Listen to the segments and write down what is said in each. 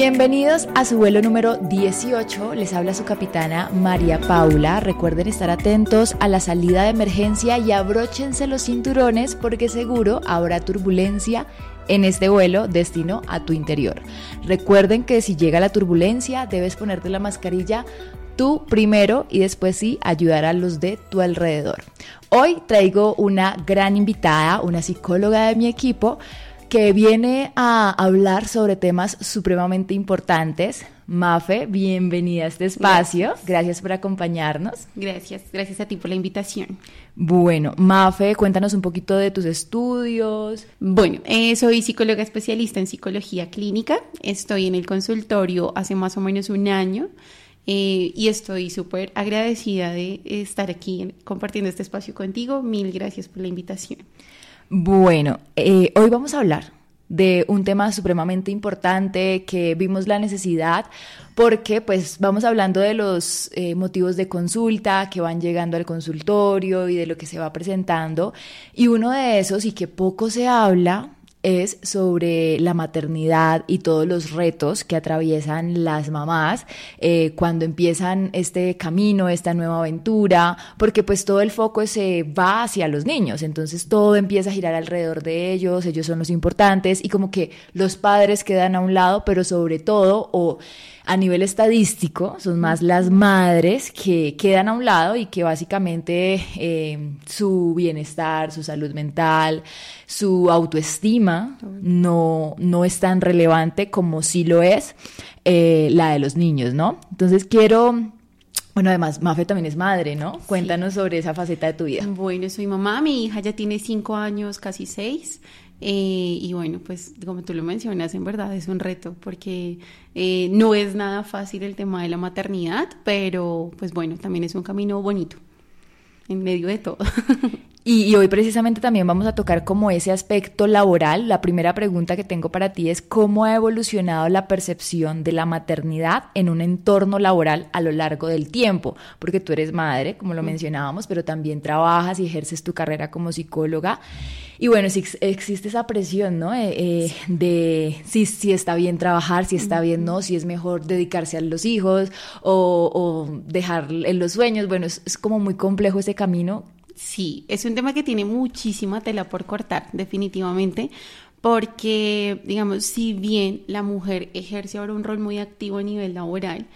Bienvenidos a su vuelo número 18. Les habla su capitana María Paula. Recuerden estar atentos a la salida de emergencia y abróchense los cinturones porque seguro habrá turbulencia en este vuelo destino a tu interior. Recuerden que si llega la turbulencia debes ponerte la mascarilla tú primero y después sí ayudar a los de tu alrededor. Hoy traigo una gran invitada, una psicóloga de mi equipo que viene a hablar sobre temas supremamente importantes. Mafe, bienvenida a este espacio. Gracias. por acompañarnos. Gracias, gracias a ti por la invitación. Bueno, Mafe, cuéntanos un poquito de tus estudios. Bueno, eh, soy psicóloga especialista en psicología clínica. Estoy en el consultorio hace más o menos un año. Eh, y estoy súper agradecida de estar aquí compartiendo este espacio contigo. Mil gracias por la invitación. Bueno, eh, hoy vamos a hablar de un tema supremamente importante que vimos la necesidad porque pues vamos hablando de los eh, motivos de consulta que van llegando al consultorio y de lo que se va presentando. Y uno de esos y que poco se habla es sobre la maternidad y todos los retos que atraviesan las mamás eh, cuando empiezan este camino, esta nueva aventura, porque pues todo el foco se va hacia los niños, entonces todo empieza a girar alrededor de ellos, ellos son los importantes y como que los padres quedan a un lado, pero sobre todo o a nivel estadístico son más las madres que quedan a un lado y que básicamente eh, su bienestar, su salud mental, su autoestima no, no es tan relevante como sí lo es eh, la de los niños, ¿no? Entonces quiero... Bueno, además, Mafe también es madre, ¿no? Cuéntanos sobre esa faceta de tu vida. Bueno, soy mamá, mi hija ya tiene cinco años, casi seis. Eh, y bueno, pues como tú lo mencionas, en verdad es un reto porque eh, no es nada fácil el tema de la maternidad, pero pues bueno, también es un camino bonito en medio de todo. Y, hoy precisamente también vamos a tocar como ese aspecto laboral. La primera pregunta que tengo para ti es cómo ha evolucionado la percepción de la maternidad en un entorno laboral a lo largo del tiempo, porque tú eres madre, como lo mencionábamos, pero también trabajas y ejerces tu carrera como psicóloga. Y bueno, si existe esa presión, ¿no? Eh, eh, de si, si está bien trabajar, si está bien no, si es mejor dedicarse a los hijos o, dejar en los sueños. Bueno, es, es como muy complejo ese camino Sí, es un tema que tiene muchísima tela por cortar, definitivamente, porque, digamos, si bien la mujer ejerce ahora un rol muy activo a nivel laboral,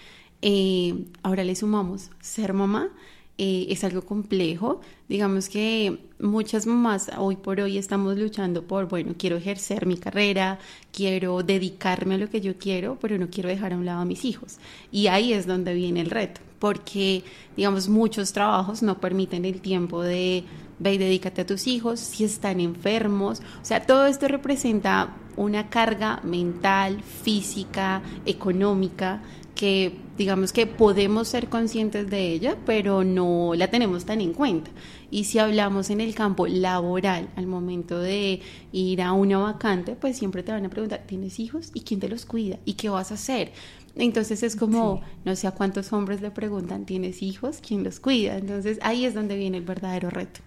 eh, ahora le sumamos ser mamá, eh, es algo complejo. Digamos que muchas mamás hoy por hoy estamos luchando por, bueno, quiero ejercer mi carrera, quiero dedicarme a lo que yo quiero, pero no quiero dejar a un lado a mis hijos. Y ahí es donde viene el reto, porque, digamos, muchos trabajos no permiten el tiempo de, ve y dedícate a tus hijos, si están enfermos. O sea, todo esto representa una carga mental, física, económica que digamos que podemos ser conscientes de ella, pero no la tenemos tan en cuenta. Y si hablamos en el campo laboral, al momento de ir a una vacante, pues siempre te van a preguntar, ¿tienes hijos? ¿Y quién te los cuida? ¿Y qué vas a hacer? Entonces es como, no sé a cuántos hombres le preguntan, ¿tienes hijos? ¿Quién los cuida? Entonces ahí es donde viene el verdadero reto.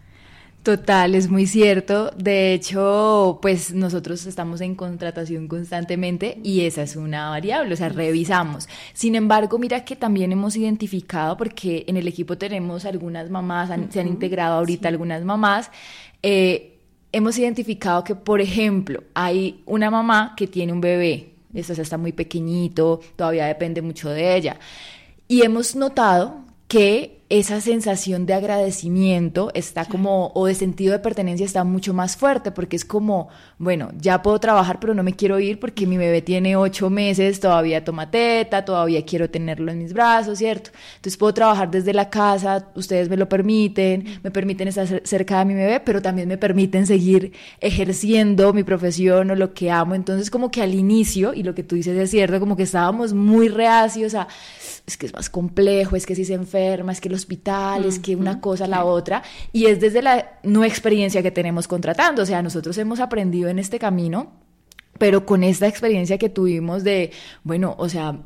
Total, es muy cierto. De hecho, pues nosotros estamos en contratación constantemente y esa es una variable, o sea, revisamos. Sin embargo, mira que también hemos identificado, porque en el equipo tenemos algunas mamás, se han integrado ahorita algunas mamás, eh, hemos identificado que, por ejemplo, hay una mamá que tiene un bebé, esto está muy pequeñito, todavía depende mucho de ella. Y hemos notado que esa sensación de agradecimiento está como, o de sentido de pertenencia está mucho más fuerte, porque es como, bueno, ya puedo trabajar, pero no me quiero ir porque mi bebé tiene ocho meses, todavía toma teta, todavía quiero tenerlo en mis brazos, ¿cierto? Entonces puedo trabajar desde la casa, ustedes me lo permiten, me permiten estar cerca de mi bebé, pero también me permiten seguir ejerciendo mi profesión o lo que amo. Entonces como que al inicio, y lo que tú dices es cierto, como que estábamos muy reacios a es que es más complejo, es que si se enferma, es que el hospital, es que una cosa, la otra, y es desde la no experiencia que tenemos contratando, o sea, nosotros hemos aprendido en este camino, pero con esta experiencia que tuvimos de, bueno, o sea,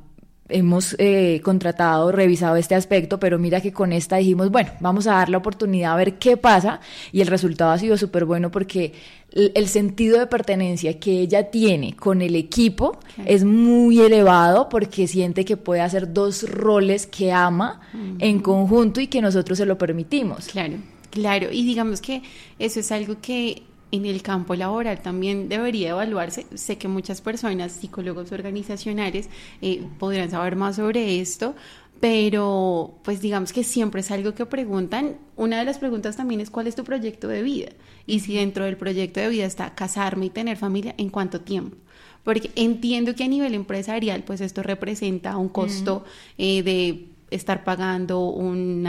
hemos eh, contratado, revisado este aspecto, pero mira que con esta dijimos, bueno, vamos a dar la oportunidad a ver qué pasa y el resultado ha sido súper bueno porque el, sentido de pertenencia que ella tiene con el equipo es muy elevado porque siente que puede hacer dos roles que ama en conjunto y que nosotros se lo permitimos. Claro, claro, y digamos que eso es algo que en el campo laboral también debería evaluarse. Sé que muchas personas, psicólogos organizacionales, eh, podrían saber más sobre esto, pero pues digamos que siempre es algo que preguntan. Una de las preguntas también es cuál es tu proyecto de vida y si dentro del proyecto de vida está casarme y tener familia, ¿en cuánto tiempo? Porque entiendo que a nivel empresarial pues esto representa un costo eh, de estar pagando un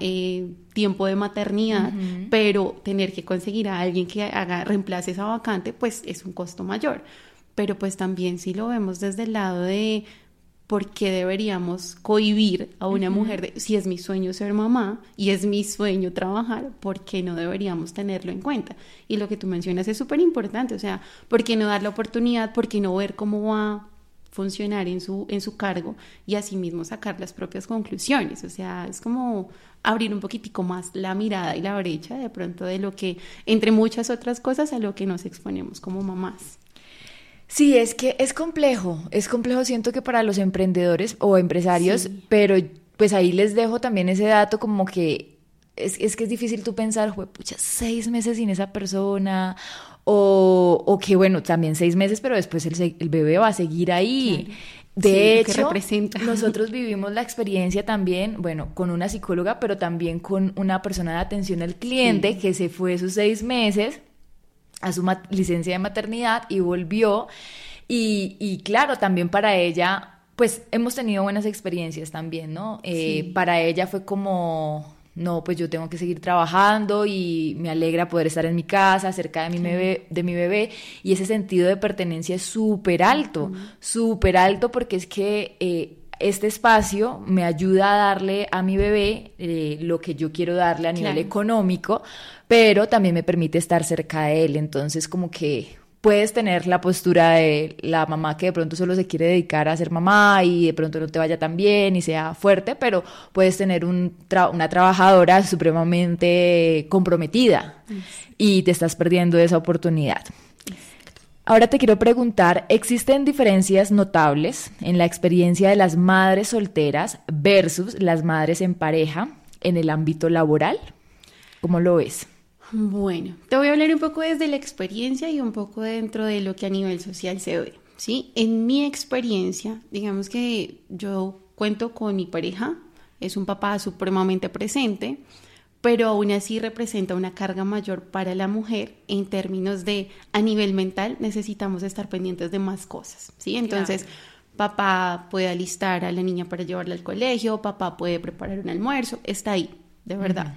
eh, tiempo de maternidad, pero tener que conseguir a alguien que haga, reemplace esa vacante, pues es un costo mayor. Pero pues también si lo vemos desde el lado de por qué deberíamos cohibir a una mujer de, si es mi sueño ser mamá y es mi sueño trabajar, ¿por qué no deberíamos tenerlo en cuenta? Y lo que tú mencionas es súper importante, o sea, ¿por qué no dar la oportunidad? ¿Por qué no ver cómo va funcionar en su, en su cargo y asimismo sacar las propias conclusiones. O sea, es como abrir un poquitico más la mirada y la brecha de pronto de lo que, entre muchas otras cosas, a lo que nos exponemos como mamás. Sí, es que es complejo, es complejo, siento que para los emprendedores o empresarios, pero pues ahí les dejo también ese dato como que es, es que es difícil tú pensar, pucha, seis meses sin esa persona, o, o que bueno, también seis meses, pero después el, el bebé va a seguir ahí. De hecho, nosotros vivimos la experiencia también, bueno, con una psicóloga, pero también con una persona de atención al cliente que se fue sus seis meses a su licencia de maternidad y volvió. Y, y, claro, también para ella, pues hemos tenido buenas experiencias también, ¿no? Eh, para ella fue como no, pues yo tengo que seguir trabajando y me alegra poder estar en mi casa, cerca de mi, bebé, de mi bebé, y ese sentido de pertenencia es súper alto, súper alto porque es que eh, este espacio me ayuda a darle a mi bebé eh, lo que yo quiero darle a nivel económico, pero también me permite estar cerca de él, entonces como que puedes tener la postura de la mamá que de pronto solo se quiere dedicar a ser mamá y de pronto no te vaya tan bien y sea fuerte, pero puedes tener un una trabajadora supremamente comprometida y te estás perdiendo esa oportunidad. Ahora te quiero preguntar, ¿existen diferencias notables en la experiencia de las madres solteras versus las madres en pareja en el ámbito laboral? ¿Cómo lo ves? Bueno, te voy a hablar un poco desde la experiencia y un poco dentro de lo que a nivel social se ve. ¿sí? En mi experiencia, digamos que yo cuento con mi pareja, es un papá supremamente presente, pero aún así representa una carga mayor para la mujer en términos de a nivel mental necesitamos estar pendientes de más cosas, ¿sí? Entonces, papá puede alistar a la niña para llevarla al colegio, papá puede preparar un almuerzo, está ahí, de verdad.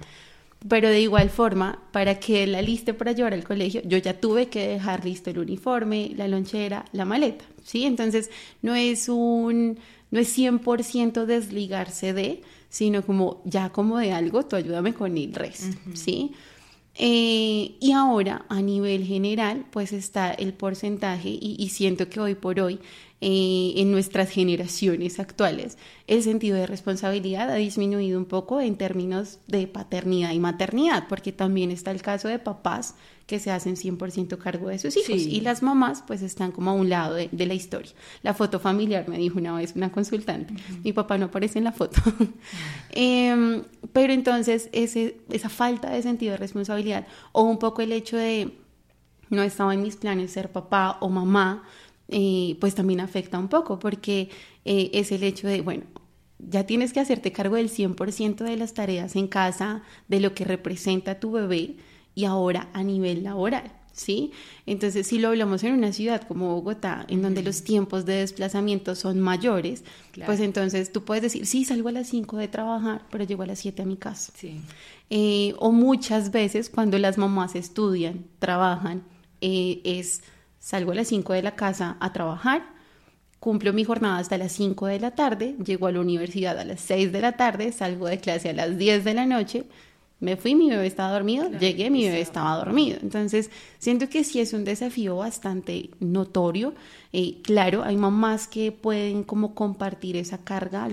Pero de igual forma, para que la liste para llevar al colegio, yo ya tuve que dejar listo el uniforme, la lonchera, la maleta, ¿sí? Entonces, no es un, no es 100% desligarse de, sino como ya como de algo, tú ayúdame con el resto, ¿sí? Eh, y ahora, a nivel general, pues está el porcentaje y, siento que hoy por hoy eh, en nuestras generaciones actuales, el sentido de responsabilidad ha disminuido un poco en términos de paternidad y maternidad, porque también está el caso de papás que se hacen 100% cargo de sus hijos y las mamás pues están como a un lado de, la historia. La foto familiar, me dijo una vez una consultante, mi papá no aparece en la foto. Em, pero entonces ese, esa falta de sentido de responsabilidad o un poco el hecho de no estaba en mis planes ser papá o mamá, eh, pues también afecta un poco, porque eh, es el hecho de, bueno, ya tienes que hacerte cargo del 100% de las tareas en casa, de lo que representa tu bebé y ahora a nivel laboral. ¿Sí? Entonces, si lo hablamos en una ciudad como Bogotá, en donde los tiempos de desplazamiento son mayores, pues entonces tú puedes decir, sí, salgo a las 5 de trabajar, pero llego a las 7 a mi casa. Sí. Eh, o muchas veces cuando las mamás estudian, trabajan, es Salgo a las 5 de la casa a trabajar, cumplo mi jornada hasta las 5 de la tarde, llego a la universidad a las 6 de la tarde, salgo de clase a las 10 de la noche, Me fui, mi bebé estaba dormido, llegué, mi bebé estaba dormido. Entonces, siento que sí es un desafío bastante notorio. Eh, claro, hay mamás que pueden como compartir esa carga,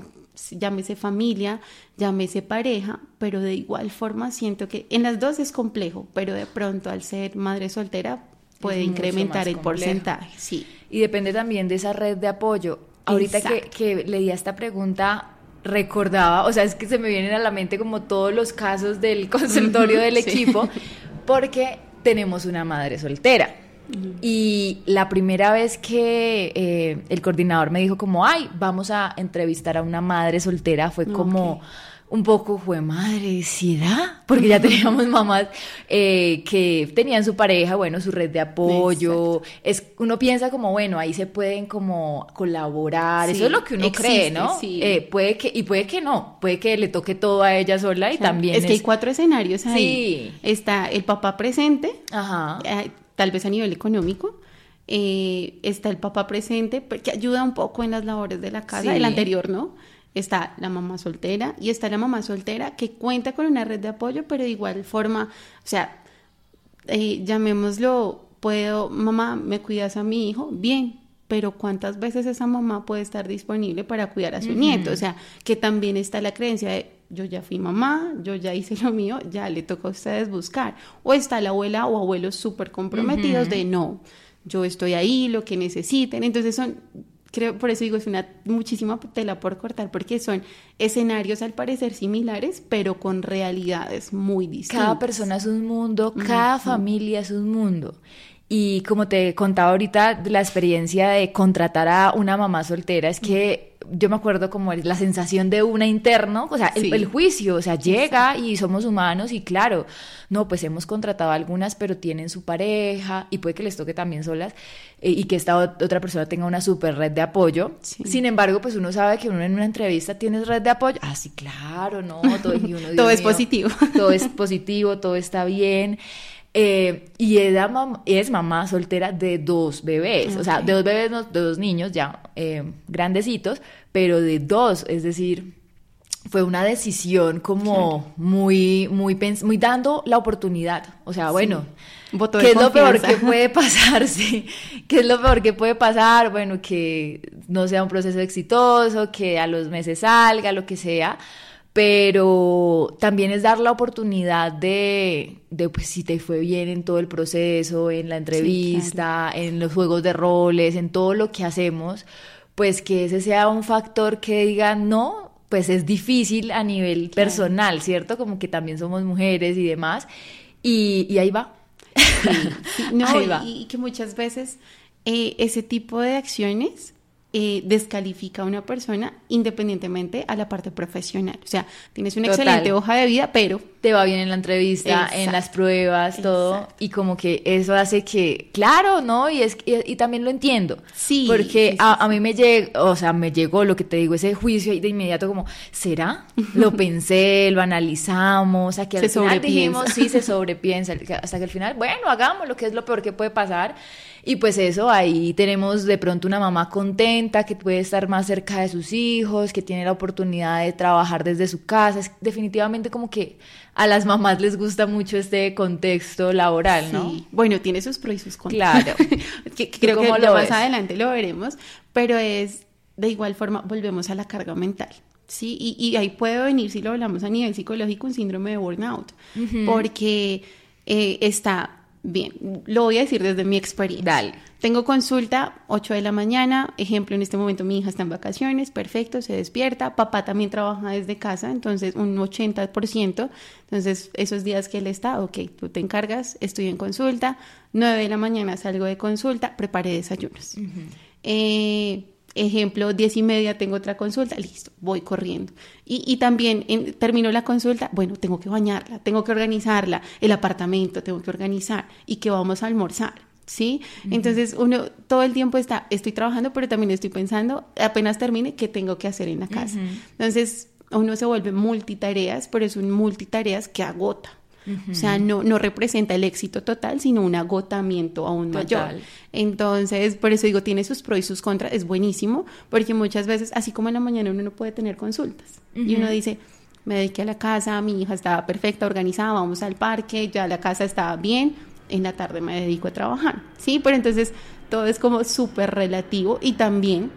llámese familia, llámese pareja, pero de igual forma siento que en las dos es complejo, pero de pronto al ser madre soltera puede incrementar el porcentaje, sí. Y depende también de esa red de apoyo. Ahorita que, que leía esta pregunta, recordaba, o sea, es que se me vienen a la mente como todos los casos del consultorio del equipo, porque tenemos una madre soltera. Y la primera vez que eh, el coordinador me dijo como, ay, vamos a entrevistar a una madre soltera, fue como un poco fue madre, ¿sí da? Porque ya teníamos mamás eh, que tenían su pareja, bueno, su red de apoyo. Es, uno piensa como, bueno, ahí se pueden como colaborar. Eso es lo que uno cree, ¿no? Eh, puede que, y puede que no, puede que le toque todo a ella sola y también. Es, que hay cuatro escenarios ahí. Está el papá presente, eh, tal vez a nivel económico. está el papá presente, que ayuda un poco en las labores de la casa, el anterior, ¿no? Está la mamá soltera y está la mamá soltera que cuenta con una red de apoyo, pero de igual forma, o sea, eh, llamémoslo, puedo, mamá, ¿me cuidas a mi hijo? Bien, pero ¿cuántas veces esa mamá puede estar disponible para cuidar a su nieto? O sea, que también está la creencia de yo ya fui mamá, yo ya hice lo mío, ya le toca a ustedes buscar. O está la abuela o abuelos súper comprometidos de no, yo estoy ahí, lo que necesiten. Entonces son creo, por eso digo, es una muchísima tela por cortar, porque son escenarios al parecer similares, pero con realidades muy distintas. Cada persona es un mundo, cada familia es un mundo. Y como te contaba ahorita, la experiencia de contratar a una mamá soltera es que yo me acuerdo como la sensación de una interno, o sea, el, juicio, o sea, llega y somos humanos y claro, no, pues hemos contratado a algunas, pero tienen su pareja y puede que les toque también solas eh, y que esta otra persona tenga una super red de apoyo. Sin embargo, pues uno sabe que uno en una entrevista tiene red de apoyo. Ah, sí, claro, no, todo, todo es positivo. Todo es positivo, todo está bien. Eh, y es mamá soltera de dos bebés, o sea, de dos bebés, de dos niños ya eh, grandecitos, pero de dos, es decir, fue una decisión como muy, muy, muy dando la oportunidad. O sea, bueno, ¿qué es lo peor que puede pasar? Sí, ¿qué es lo peor que puede pasar? Bueno, que no sea un proceso exitoso, que a los meses salga, lo que sea pero también es dar la oportunidad de, de, pues si te fue bien en todo el proceso, en la entrevista, en los juegos de roles, en todo lo que hacemos, pues que ese sea un factor que diga, no, pues es difícil a nivel personal, ¿cierto? Como que también somos mujeres y demás, y, ahí va. no, ahí va. Y, que muchas veces eh, ese tipo de acciones eh, descalifica a una persona independientemente a la parte profesional. O sea, tienes una excelente hoja de vida, pero... Te va bien en la entrevista, en las pruebas, todo. Y como que eso hace que, claro, ¿no? Y, es, y, también lo entiendo. Sí. Porque a, mí me llegó, o sea, me llegó lo que te digo, ese juicio y de inmediato como, ¿será? Lo pensé, lo analizamos, a que al final dijimos, sí, se sobrepiensa. Hasta que al final, bueno, hagamos lo que es lo peor que puede pasar. Y pues eso, ahí tenemos de pronto una mamá contenta que puede estar más cerca de sus hijos, que tiene la oportunidad de trabajar desde su casa. Es definitivamente como que a las mamás les gusta mucho este contexto laboral, ¿no? Bueno, tiene sus pros y sus contras. Claro. creo que más adelante lo veremos, pero es de igual forma, volvemos a la carga mental. Sí, y, ahí puede venir, si lo hablamos a nivel psicológico, un síndrome de burnout, porque eh, está Bien, lo voy a decir desde mi experiencia. Dale. Tengo consulta 8 de la mañana, ejemplo, en este momento mi hija está en vacaciones, perfecto, se despierta, papá también trabaja desde casa, entonces un 80%, entonces esos días que él está, ok, tú te encargas, estoy en consulta, 9 de la mañana salgo de consulta, preparé desayunos. eh, ejemplo, diez y media tengo otra consulta, listo, voy corriendo. Y, también en, termino la consulta, bueno, tengo que bañarla, tengo que organizarla, el apartamento tengo que organizar y que vamos a almorzar. ¿Sí? Entonces uno todo el tiempo está, estoy trabajando, pero también estoy pensando, apenas termine, qué tengo que hacer en la casa. Entonces uno se vuelve multitareas, pero es un multitareas que agota. O sea, no, no representa el éxito total, sino un agotamiento aún mayor. Entonces, por eso digo, tiene sus pros y sus contras, es buenísimo, porque muchas veces, así como en la mañana uno no puede tener consultas, y uno dice, me dediqué a la casa, mi hija estaba perfecta, organizada, vamos al parque, ya la casa estaba bien, en la tarde me dedico a trabajar, ¿sí? Pero entonces todo es como súper relativo y también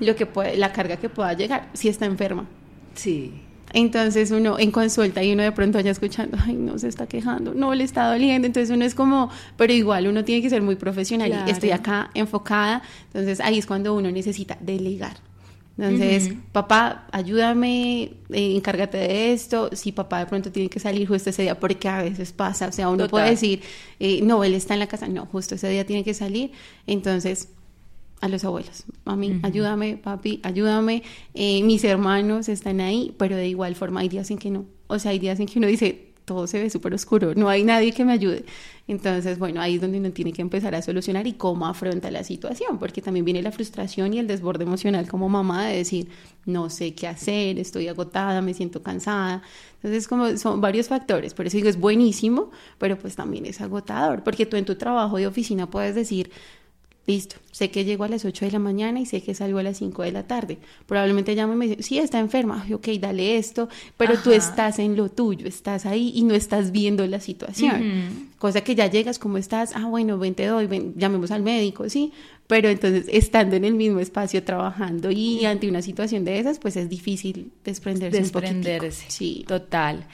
lo que puede, la carga que pueda llegar si está enferma. Sí. Entonces uno en consulta y uno de pronto vaya escuchando, ay, no se está quejando, no le está doliendo. Entonces uno es como, pero igual uno tiene que ser muy profesional y estoy acá enfocada. Entonces ahí es cuando uno necesita delegar. Entonces, papá, ayúdame, eh, encárgate de esto. Si papá de pronto tiene que salir justo ese día, porque a veces pasa, o sea, uno puede decir, eh, no, él está en la casa, no, justo ese día tiene que salir. Entonces, a los abuelos, mami, ayúdame, papi, ayúdame. Eh, mis hermanos están ahí, pero de igual forma hay días en que no. O sea, hay días en que uno dice, todo se ve súper oscuro, no hay nadie que me ayude. Entonces, bueno, ahí es donde uno tiene que empezar a solucionar y cómo afronta la situación, porque también viene la frustración y el desborde emocional como mamá de decir, no sé qué hacer, estoy agotada, me siento cansada. Entonces, como son varios factores, por eso digo, es buenísimo, pero pues también es agotador, porque tú en tu trabajo de oficina puedes decir, Listo, sé que llego a las 8 de la mañana y sé que salgo a las 5 de la tarde. Probablemente llamo y me dice, sí, está enferma, ok, dale esto, pero tú estás en lo tuyo, estás ahí y no estás viendo la situación. Cosa que ya llegas, como estás? Ah, bueno, ven, te doy, ven, llamemos al médico, sí. Pero entonces, estando en el mismo espacio trabajando y ante una situación de esas, pues es difícil desprenderse, desprenderse. Sí. Total.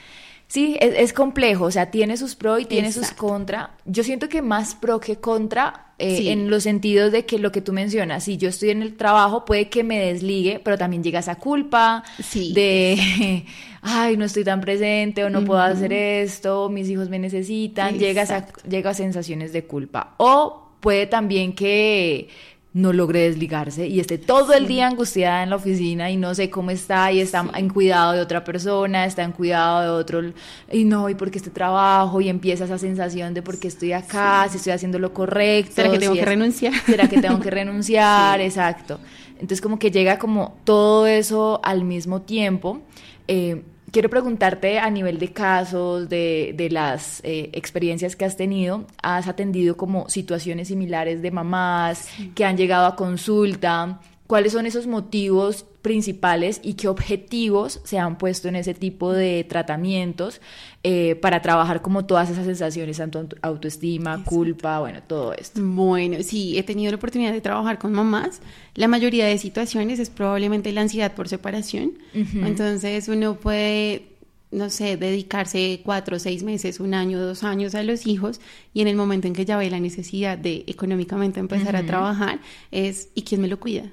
Sí, es, complejo, o sea, tiene sus pros y tiene sus contra. Yo siento que más pro que contra eh, en los sentidos de que lo que tú mencionas, si yo estoy en el trabajo, puede que me desligue, pero también llega esa culpa de, ay, no estoy tan presente o no puedo hacer esto, mis hijos me necesitan, llega a, llega a sensaciones de culpa. O puede también que no logre desligarse y esté todo el día angustiada en la oficina y no sé cómo está y está en cuidado de otra persona, está en cuidado de otro y no, y porque este trabajo y empieza esa sensación de por qué estoy acá, si estoy haciendo lo correcto. ¿Será que tengo que renunciar? ¿Será que tengo que renunciar? Exacto. Entonces como que llega como todo eso al mismo tiempo. Eh, quiero preguntarte a nivel de casos, de, de las eh, experiencias que has tenido, ¿has atendido como situaciones similares de mamás que han llegado a consulta? ¿Cuáles son esos motivos principales y qué objetivos se han puesto en ese tipo de tratamientos eh, para trabajar como todas esas sensaciones, tanto autoestima, culpa, bueno, todo esto. Bueno, sí, he tenido la oportunidad de trabajar con mamás. La mayoría de situaciones es probablemente la ansiedad por separación. Entonces uno puede no sé, dedicarse cuatro, seis meses, un año, dos años a los hijos y en el momento en que ya ve la necesidad de económicamente empezar a trabajar es ¿y quién me lo cuida?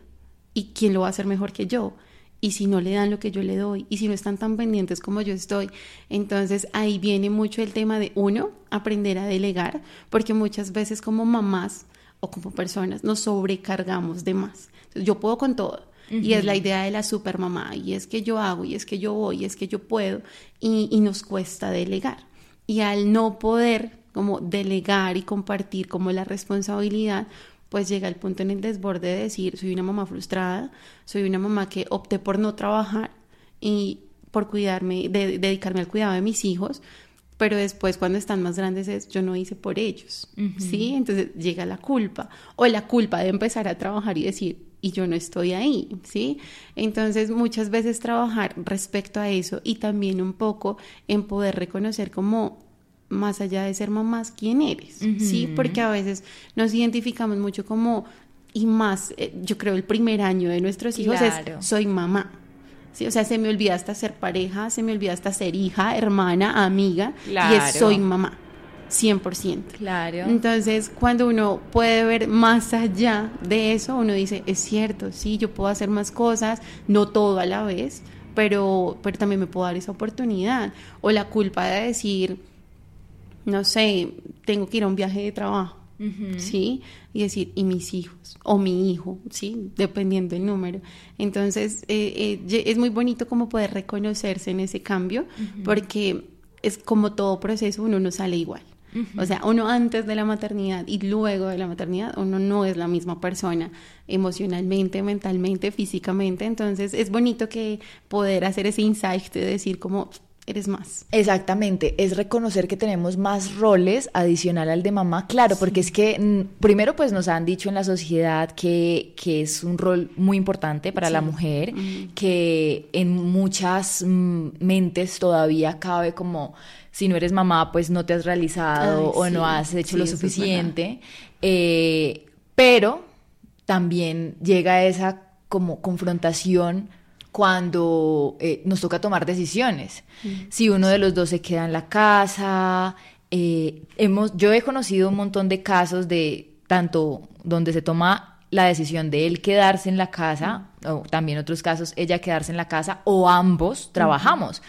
¿Y quién lo va a hacer mejor que yo? y si no le dan lo que yo le doy y si no están tan pendientes como yo estoy. Entonces ahí viene mucho el tema de uno, aprender a delegar, porque muchas veces como mamás o como personas nos sobrecargamos de más. yo puedo con todo. Y es la idea de la supermamá, y es que yo hago, y es que yo voy, y es que yo puedo, y, y nos cuesta delegar. Y al no poder como delegar y compartir como la responsabilidad, pues llega el punto en el desborde de decir, soy una mamá frustrada, soy una mamá que opté por no trabajar y por cuidarme, de, dedicarme al cuidado de mis hijos, pero después cuando están más grandes es, yo no hice por ellos, ¿sí? Entonces llega la culpa, o la culpa de empezar a trabajar y decir, y yo no estoy ahí, ¿sí? Entonces muchas veces trabajar respecto a eso y también un poco en poder reconocer como más allá de ser mamás, quién eres, ¿sí? Porque a veces nos identificamos mucho como, y más, eh, yo creo el primer año de nuestros hijos es, soy mamá. ¿Sí? O sea, se me olvida hasta ser pareja, se me olvida hasta ser hija, hermana, amiga, y es soy mamá. 100%. Claro. Entonces, cuando uno puede ver más allá de eso, uno dice, es cierto, sí, yo puedo hacer más cosas, no todo a la vez, pero, pero también me puedo dar esa oportunidad. O la culpa de decir, no sé, tengo que ir a un viaje de trabajo, ¿sí? Y decir, y mis hijos, o mi hijo, ¿sí? Dependiendo del número. Entonces, eh, eh, es muy bonito como poder reconocerse en ese cambio, porque es como todo proceso, uno no sale igual. O sea, uno antes de la maternidad y luego de la maternidad, uno no es la misma persona emocionalmente, mentalmente, físicamente. Entonces, es bonito que poder hacer ese insight de decir como eres más. Exactamente, es reconocer que tenemos más roles adicional al de mamá, claro, porque es que mm, primero pues nos han dicho en la sociedad que, que es un rol muy importante para la mujer, que en muchas mm, mentes todavía cabe como si no eres mamá pues no te has realizado o no has hecho lo suficiente, eh, pero también llega esa como confrontación cuando eh, nos toca tomar decisiones. Mm. Si uno de los dos se queda en la casa, eh, hemos, yo he conocido un montón de casos de tanto donde se toma la decisión de él quedarse en la casa, o también otros casos, ella quedarse en la casa, o ambos trabajamos.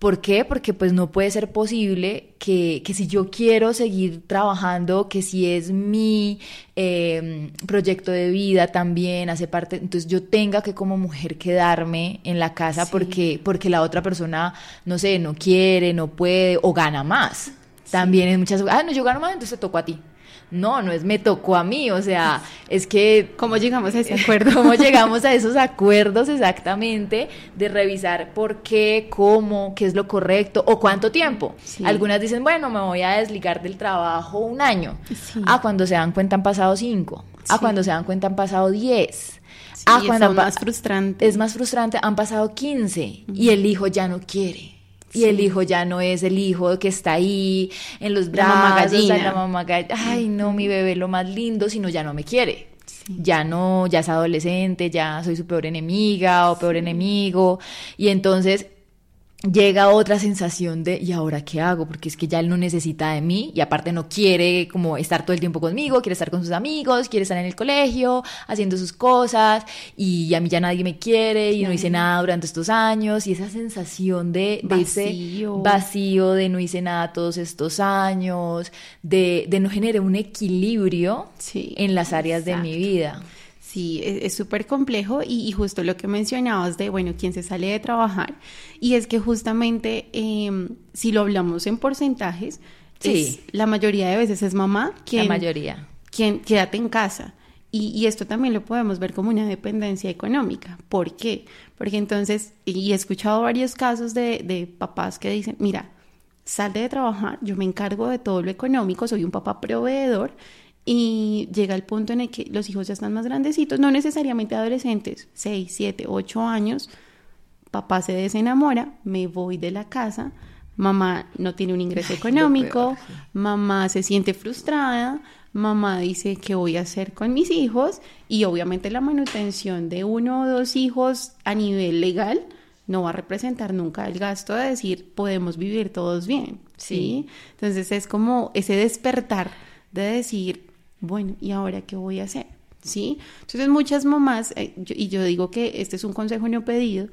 ¿Por qué? Porque pues no puede ser posible que, que si yo quiero seguir trabajando, que si es mi em, proyecto de vida también hace parte, entonces yo tenga que como mujer quedarme en la casa porque, porque la otra persona, no sé, no quiere, no puede o gana más. También en muchas... Ah, no, yo gano más, entonces te toco a ti. No, no es me tocó a mí, o sea, es que... ¿Cómo llegamos a ese acuerdo? ¿Cómo llegamos a esos acuerdos exactamente de revisar por qué, cómo, qué es lo correcto o cuánto tiempo? Algunas dicen, bueno, me voy a desligar del trabajo un año. Ah, cuando se dan cuenta han pasado cinco. Ah, cuando se dan cuenta han pasado diez. ah, cuando es más frustrante. Es más frustrante, han pasado quince y el hijo ya no quiere. Y el hijo ya no es el hijo que está ahí en los brazos, la mamá, la mamá ay no, mi bebé lo más lindo, sino ya no me quiere. Ya no, ya es adolescente, ya soy su peor enemiga o peor enemigo. Y entonces llega otra sensación de ¿y ahora qué hago? Porque es que ya él no necesita de mí y aparte no quiere como estar todo el tiempo conmigo, quiere estar con sus amigos, quiere estar en el colegio, haciendo sus cosas y a mí ya nadie me quiere y no hice nada durante estos años y esa sensación de, vacío. vacío, de no hice nada todos estos años, de, de no generar un equilibrio en las áreas de mi vida. Sí, e-, es súper complejo y, justo lo que mencionabas de, bueno, quién se sale de trabajar, y es que justamente em, si lo hablamos en porcentajes, sí. la mayoría de veces es mamá quien... La mayoría. Quien quédate en casa. Y, y, esto también lo podemos ver como una dependencia económica. ¿Por qué? Porque entonces, y he escuchado varios casos de, de papás que dicen, mira, sal de trabajar, yo me encargo de todo lo económico, soy un papá proveedor y llega el punto en el que los hijos ya están más grandecitos, no necesariamente adolescentes, 6, 7, 8 años, papá se desenamora, me voy de la casa, mamá no tiene un ingreso económico, mamá se siente frustrada, mamá dice qué voy a hacer con mis hijos y obviamente la manutención de uno o dos hijos a nivel legal no va a representar nunca el gasto de decir podemos vivir todos bien, ¿sí? Entonces es como ese despertar de decir bueno, ¿y ahora qué voy a hacer? ¿Sí? Entonces muchas mamás, eh, y yo digo que este es un consejo no pedido,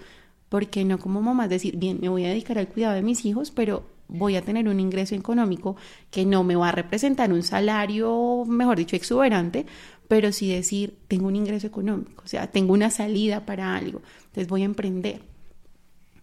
porque no como mamás decir, bien, me voy a dedicar al cuidado de mis hijos, pero voy a tener un ingreso económico que no me va a representar un salario, mejor dicho, exuberante, pero sí decir, tengo un ingreso económico, o sea, tengo una salida para algo, entonces voy a emprender.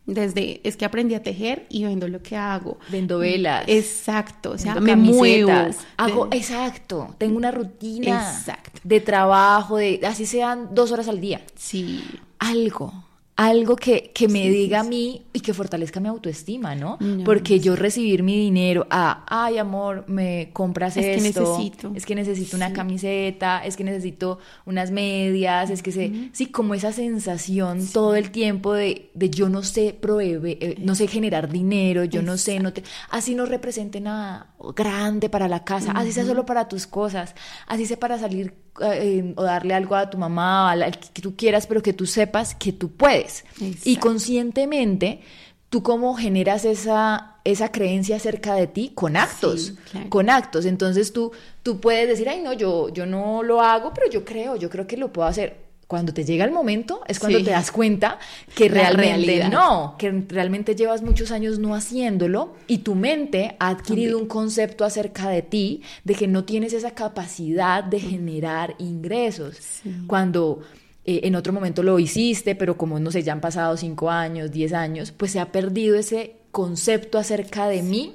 Desde, es que aprendí a tejer y vendo lo que hago. Vendo velas. Exacto, o sea, me muevo. Hago, exacto, tengo una rutina exacto. de trabajo, de así sean dos horas al día. Sí. Algo algo que, que me diga a mí y que fortalezca mi autoestima, ¿no? Porque yo recibir mi dinero a, ay amor, me compras es esto, que necesito. es que necesito una camiseta, es que necesito unas medias, es que se, sí, como esa sensación todo el tiempo de, de yo no sé proveer, eh, no sé generar dinero, yo no sé, no te, así no represente nada grande para la casa, así sea solo para tus cosas, así sea para salir eh, o darle algo a tu mamá, a que tú quieras, pero que tú sepas que tú puedes. Y conscientemente, tú cómo generas esa, esa creencia acerca de ti con actos, con actos. Entonces tú, tú puedes decir, ay, no, yo, yo no lo hago, pero yo creo, yo creo que lo puedo hacer cuando te llega el momento es cuando te das cuenta que realmente no, que realmente llevas muchos años no haciéndolo y tu mente ha adquirido un concepto acerca de ti de que no tienes esa capacidad de generar ingresos. Cuando eh, en otro momento lo hiciste, pero como no sé, ya han pasado cinco años, diez años, pues se ha perdido ese concepto acerca de mí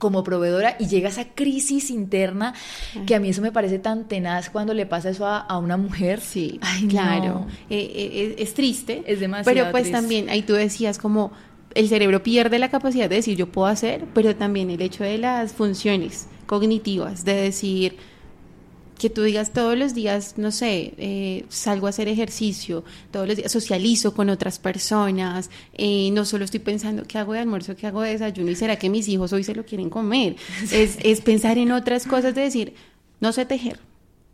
como proveedora y llega esa crisis interna que a mí eso me parece tan tenaz cuando le pasa eso a, una mujer. Sí, claro. Eh, eh, es triste. Es demasiado. Pero pues también ahí tú decías como el cerebro pierde la capacidad de decir yo puedo hacer, pero también el hecho de las funciones cognitivas, de decir que tú digas todos los días, no sé, eh, salgo a hacer ejercicio, todos los días socializo con otras personas, eh, no solo estoy pensando qué hago de almuerzo, qué hago de desayuno y será que mis hijos hoy se lo quieren comer, es, es pensar en otras cosas, de decir, no sé tejer,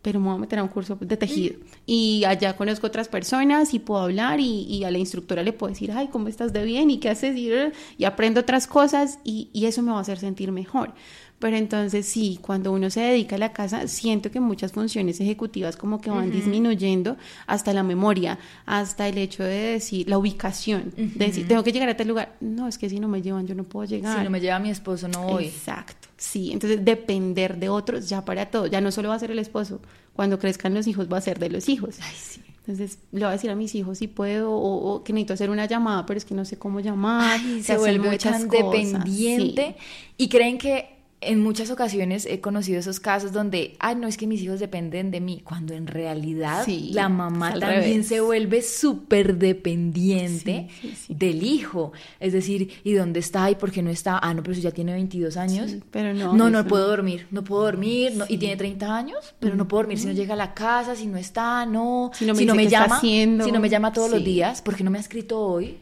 pero me voy a meter a un curso de tejido. Y allá conozco otras personas y puedo hablar y, a la instructora le puedo decir, ay, ¿cómo estás de bien? ¿Y qué haces? Y, aprendo otras cosas y, y, eso me va a hacer sentir mejor. Pero entonces sí, cuando uno se dedica a la casa, siento que muchas funciones ejecutivas como que van disminuyendo hasta la memoria, hasta el hecho de decir, la ubicación, de decir, tengo que llegar a tal lugar. No, es que si no me llevan, yo no puedo llegar. Si no me lleva mi esposo, no voy. Exacto, sí. Entonces depender de otros ya para todo, ya no solo va a ser el esposo, cuando crezcan los hijos va a ser de los hijos. Ay, sí. Entonces le voy a decir a mis hijos si puedo o, que necesito hacer una llamada, pero es que no sé cómo llamar. se, vuelve tan dependiente y creen que en muchas ocasiones he conocido esos casos donde, ay, no es que mis hijos dependen de mí, cuando en realidad la mamá también se vuelve súper dependiente del hijo. Es decir, ¿y dónde está? ¿Y por qué no está? Ah, no, pero si ya tiene 22 años. pero no. No, no puedo dormir, no puedo dormir, y tiene 30 años, pero no puedo dormir si no llega a la casa, si no está, no. Si no me, llama, si no me llama todos los días, porque no me ha escrito hoy,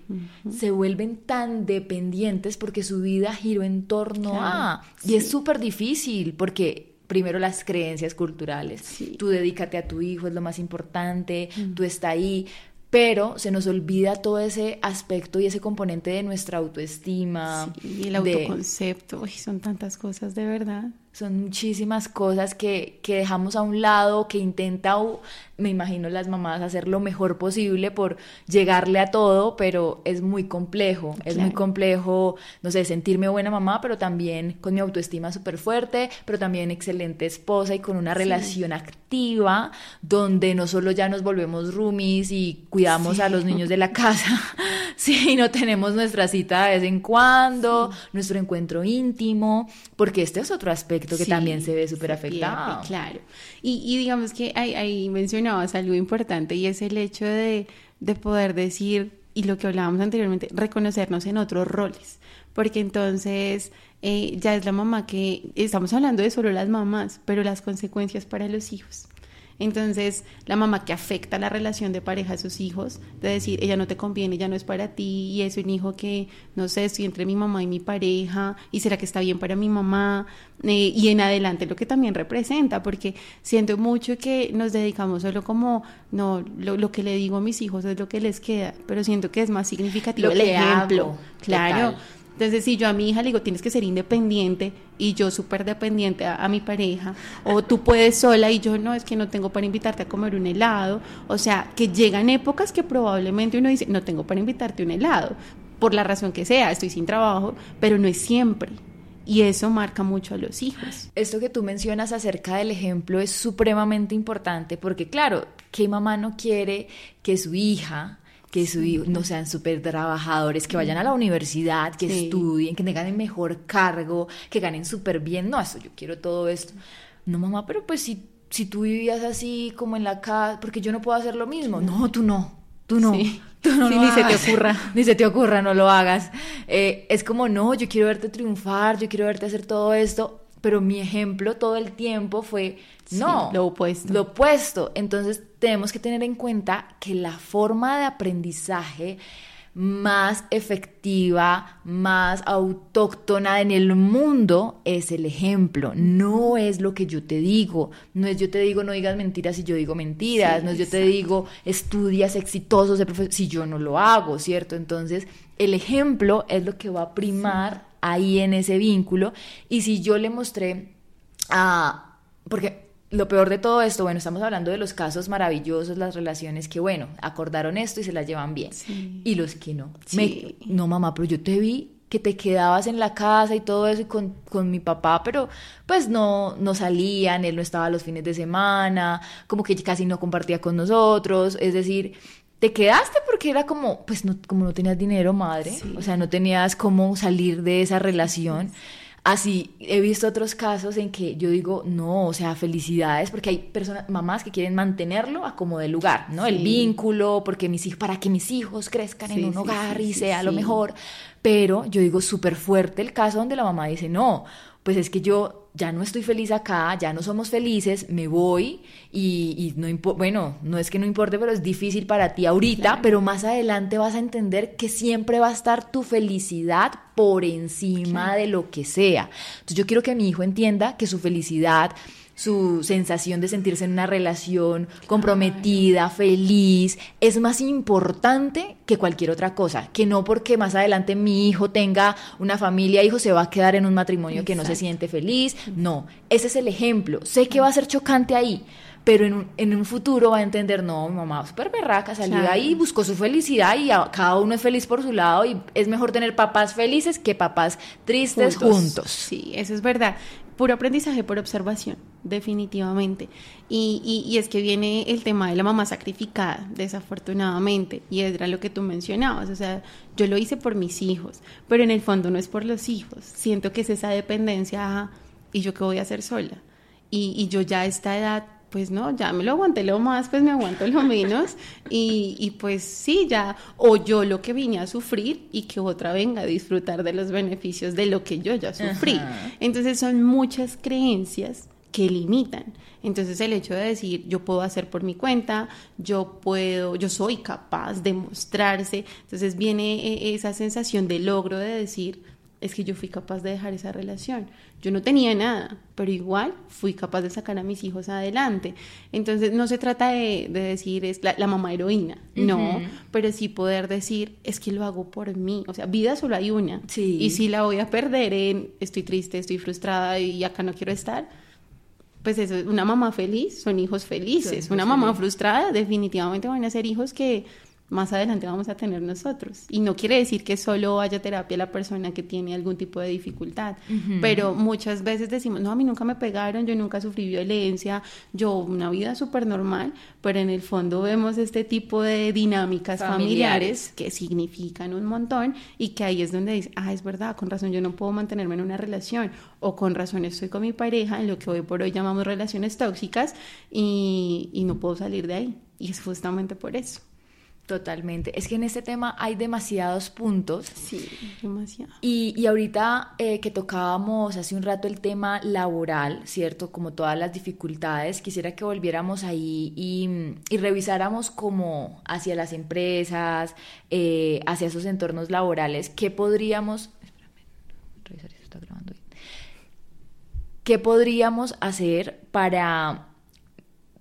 se vuelven tan dependientes porque su vida giró en torno a. Y es súper difícil porque primero las creencias culturales. Tú dedícate a tu hijo, es lo más importante, tú está ahí, pero se nos olvida todo ese aspecto y ese componente de nuestra autoestima. y el autoconcepto, son tantas cosas de verdad. Son muchísimas cosas que, que dejamos a un lado, que intenta me imagino las mamás hacer lo mejor posible por llegarle a todo, pero es muy complejo, es muy complejo, no sé, sentirme buena mamá, pero también con mi autoestima súper fuerte, pero también excelente esposa y con una relación activa donde no solo ya nos volvemos roomies y cuidamos a los niños de la casa, sino tenemos nuestra cita de vez en cuando, nuestro encuentro íntimo, porque este es otro aspecto que también se ve súper afectado. Claro. Y, digamos que hay, hay mencionabas algo importante y es el hecho de, poder decir, y lo que hablábamos anteriormente, reconocernos en otros roles, porque entonces eh, ya es la mamá que, estamos hablando de solo las mamás, pero las consecuencias para los hijos. Entonces, la mamá que afecta la relación de pareja a sus hijos, de decir, ella no te conviene, ella no es para ti, y es un hijo que, no sé, estoy entre mi mamá y mi pareja, y será que está bien para mi mamá, eh, y en adelante lo que también representa, porque siento mucho que nos dedicamos solo como, no, lo, que le digo a mis hijos es lo que les queda, pero siento que es más significativo el ejemplo. Claro. Entonces, si yo a mi hija le digo, tienes que ser independiente y yo súper dependiente a, mi pareja, o tú puedes sola y yo no, es que no tengo para invitarte a comer un helado, o sea, que llegan épocas que probablemente uno dice, no tengo para invitarte un helado, por la razón que sea, estoy sin trabajo, pero no es siempre. Y eso marca mucho a los hijos. Esto que tú mencionas acerca del ejemplo es supremamente importante porque, claro, ¿qué mamá no quiere que su hija que su, no sean súper trabajadores, que vayan a la universidad, que estudien, que tengan el mejor cargo, que ganen súper bien. No, eso yo quiero todo esto. No, mamá, pero pues si, si tú vivías así como en la casa, porque yo no puedo hacer lo mismo. No, tú no, tú no. Tú no ni se te ocurra. Ni se te ocurra, no lo hagas. Eh, es como, no, yo quiero verte triunfar, yo quiero verte hacer todo esto pero mi ejemplo todo el tiempo fue, no, lo opuesto. Lo opuesto. Entonces tenemos que tener en cuenta que la forma de aprendizaje más efectiva, más autóctona en el mundo es el ejemplo, no es lo que yo te digo, no es yo te digo no digas mentiras si yo digo mentiras, no es yo te digo estudias exitosos si yo no lo hago, ¿cierto? Entonces el ejemplo es lo que va a primar ahí en ese vínculo. Y si yo le mostré a... porque lo peor de todo esto, bueno, estamos hablando de los casos maravillosos, las relaciones que, bueno, acordaron esto y se las llevan bien. Y los que no. no, mamá, pero yo te vi que te quedabas en la casa y todo eso con, con, mi papá, pero pues no, no salían, él no estaba los fines de semana, como que casi no compartía con nosotros, es decir, te quedaste porque era como, pues no, como no tenías dinero, madre, o sea, no tenías cómo salir de esa relación. Así he visto otros casos en que yo digo, no, o sea, felicidades, porque hay personas, mamás que quieren mantenerlo a como de lugar, ¿no? El vínculo, porque mis hijos, para que mis hijos crezcan en un hogar y sea lo mejor. Pero yo digo, súper fuerte el caso donde la mamá dice, no, pues es que yo ya no estoy feliz acá, ya no somos felices, me voy y, no bueno, no es que no importe, pero es difícil para ti ahorita, pero más adelante vas a entender que siempre va a estar tu felicidad por encima de lo que sea. Entonces yo quiero que mi hijo entienda que su felicidad su sensación de sentirse en una relación comprometida, feliz, es más importante que cualquier otra cosa, que no porque más adelante mi hijo tenga una familia, hijo se va a quedar en un matrimonio que no se siente feliz, no, ese es el ejemplo, sé que va a ser chocante ahí, pero en un, en un futuro va a entender, no, mi mamá súper berraca, salió de ahí, buscó su felicidad y cada uno es feliz por su lado y es mejor tener papás felices que papás tristes juntos. juntos. Sí, eso es verdad puro aprendizaje por observación, definitivamente. Y, y, es que viene el tema de la mamá sacrificada, desafortunadamente, y era lo que tú mencionabas, o sea, yo lo hice por mis hijos, pero en el fondo no es por los hijos, siento que es esa dependencia, y yo qué voy a hacer sola. Y, y yo ya a esta edad pues no, ya me lo aguanté lo más, pues me aguanto lo menos y, y, pues sí, ya, o yo lo que vine a sufrir y que otra venga a disfrutar de los beneficios de lo que yo ya sufrí. Entonces son muchas creencias que limitan. Entonces el hecho de decir yo puedo hacer por mi cuenta, yo puedo, yo soy capaz de mostrarse, entonces viene eh, esa sensación de logro de decir, es que yo fui capaz de dejar esa relación. Yo no tenía nada, pero igual fui capaz de sacar a mis hijos adelante. Entonces no se trata de, decir es la, mamá heroína, no, pero sí poder decir es que lo hago por mí. O sea, vida solo hay una. Y si la voy a perder en estoy triste, estoy frustrada y acá no quiero estar, pues eso, una mamá feliz son hijos felices. una mamá frustrada definitivamente van a ser hijos que más adelante vamos a tener nosotros. Y no quiere decir que solo haya terapia la persona que tiene algún tipo de dificultad, pero muchas veces decimos, no, a mí nunca me pegaron, yo nunca sufrí violencia, yo una vida súper normal, pero en el fondo vemos este tipo de dinámicas familiares. que significan un montón y que ahí es donde dice, ah, es verdad, con razón yo no puedo mantenerme en una relación o con razón estoy con mi pareja en lo que hoy por hoy llamamos relaciones tóxicas y, y no puedo salir de ahí. Y es justamente por eso. Totalmente. Es que en este tema hay demasiados puntos. Sí, demasiado. Y, y ahorita eh, que tocábamos hace un rato el tema laboral, ¿cierto? Como todas las dificultades, quisiera que volviéramos ahí y, y revisáramos como hacia las empresas, eh, hacia esos entornos laborales, qué podríamos... revisar si está grabando ¿Qué podríamos hacer para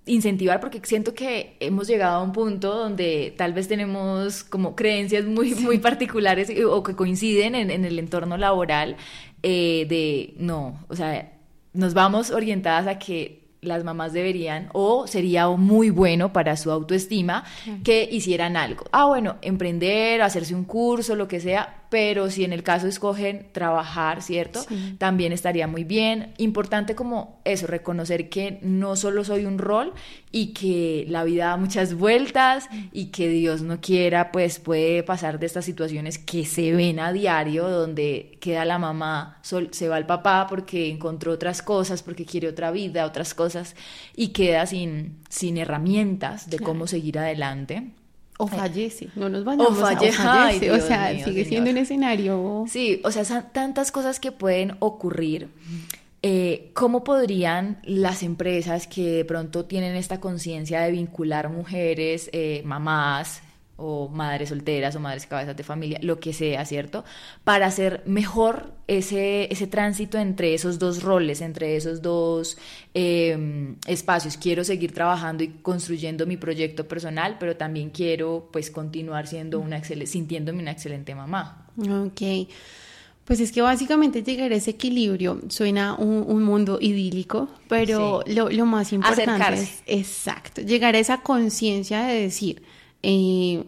incentivar porque siento que hemos llegado a un punto donde tal vez tenemos como creencias muy, muy particulares o que coinciden en, el entorno laboral eh, de no, o sea, nos vamos orientadas a que las mamás deberían o sería muy bueno para su autoestima que hicieran algo. Ah, bueno, emprender, hacerse un curso, lo que sea, pero si en el caso escogen trabajar, ¿cierto? También estaría muy bien. Importante como eso, reconocer que no solo soy un rol y que la vida da muchas vueltas y que Dios no quiera, pues puede pasar de estas situaciones que se ven a diario, donde queda la mamá, se va el papá porque encontró otras cosas, porque quiere otra vida, otras cosas, y queda sin, sin herramientas de cómo seguir adelante. O fallece, no nos vayamos o fallece, o, sea, sigue siendo un escenario. Sí, o sea, son tantas cosas que pueden ocurrir. Eh, ¿Cómo podrían las empresas que de pronto tienen esta conciencia de vincular mujeres, eh, mamás, o madres solteras o madres cabezas de familia, lo que sea, ¿cierto? Para hacer mejor ese, ese tránsito entre esos dos roles, entre esos dos em, espacios. Quiero seguir trabajando y construyendo mi proyecto personal, pero también quiero pues continuar siendo una sintiéndome una excelente mamá. Ok. Pues es que básicamente llegar a ese equilibrio suena un, mundo idílico, pero lo, lo, más importante es exacto, llegar a esa conciencia de decir, eh,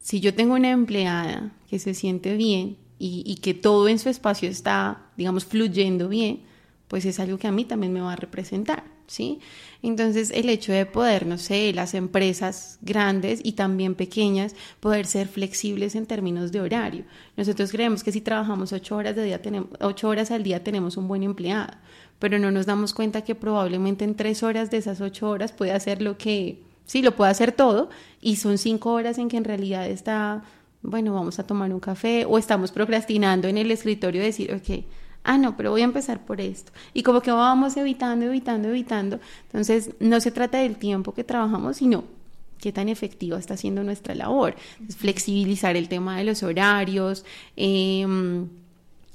si yo tengo una empleada que se siente bien y, que todo en su espacio está, digamos, fluyendo bien, pues es algo que a mí también me va a representar. ¿sí? Entonces, el hecho de poder, no sé, las empresas grandes y también pequeñas, poder ser flexibles en términos de horario. Nosotros creemos que si trabajamos ocho horas, de día tenemos, ocho horas al día tenemos un buen empleado, pero no nos damos cuenta que probablemente en tres horas de esas ocho horas puede hacer lo que, sí, lo puede hacer todo, y son cinco horas en que en realidad está, bueno, vamos a tomar un café o estamos procrastinando en el escritorio de decir, ok, ah, no, pero voy a empezar por esto. Y como que vamos evitando, evitando, evitando. Entonces, no se trata del tiempo que trabajamos, sino qué tan efectiva está siendo nuestra labor. flexibilizar el tema de los horarios, em,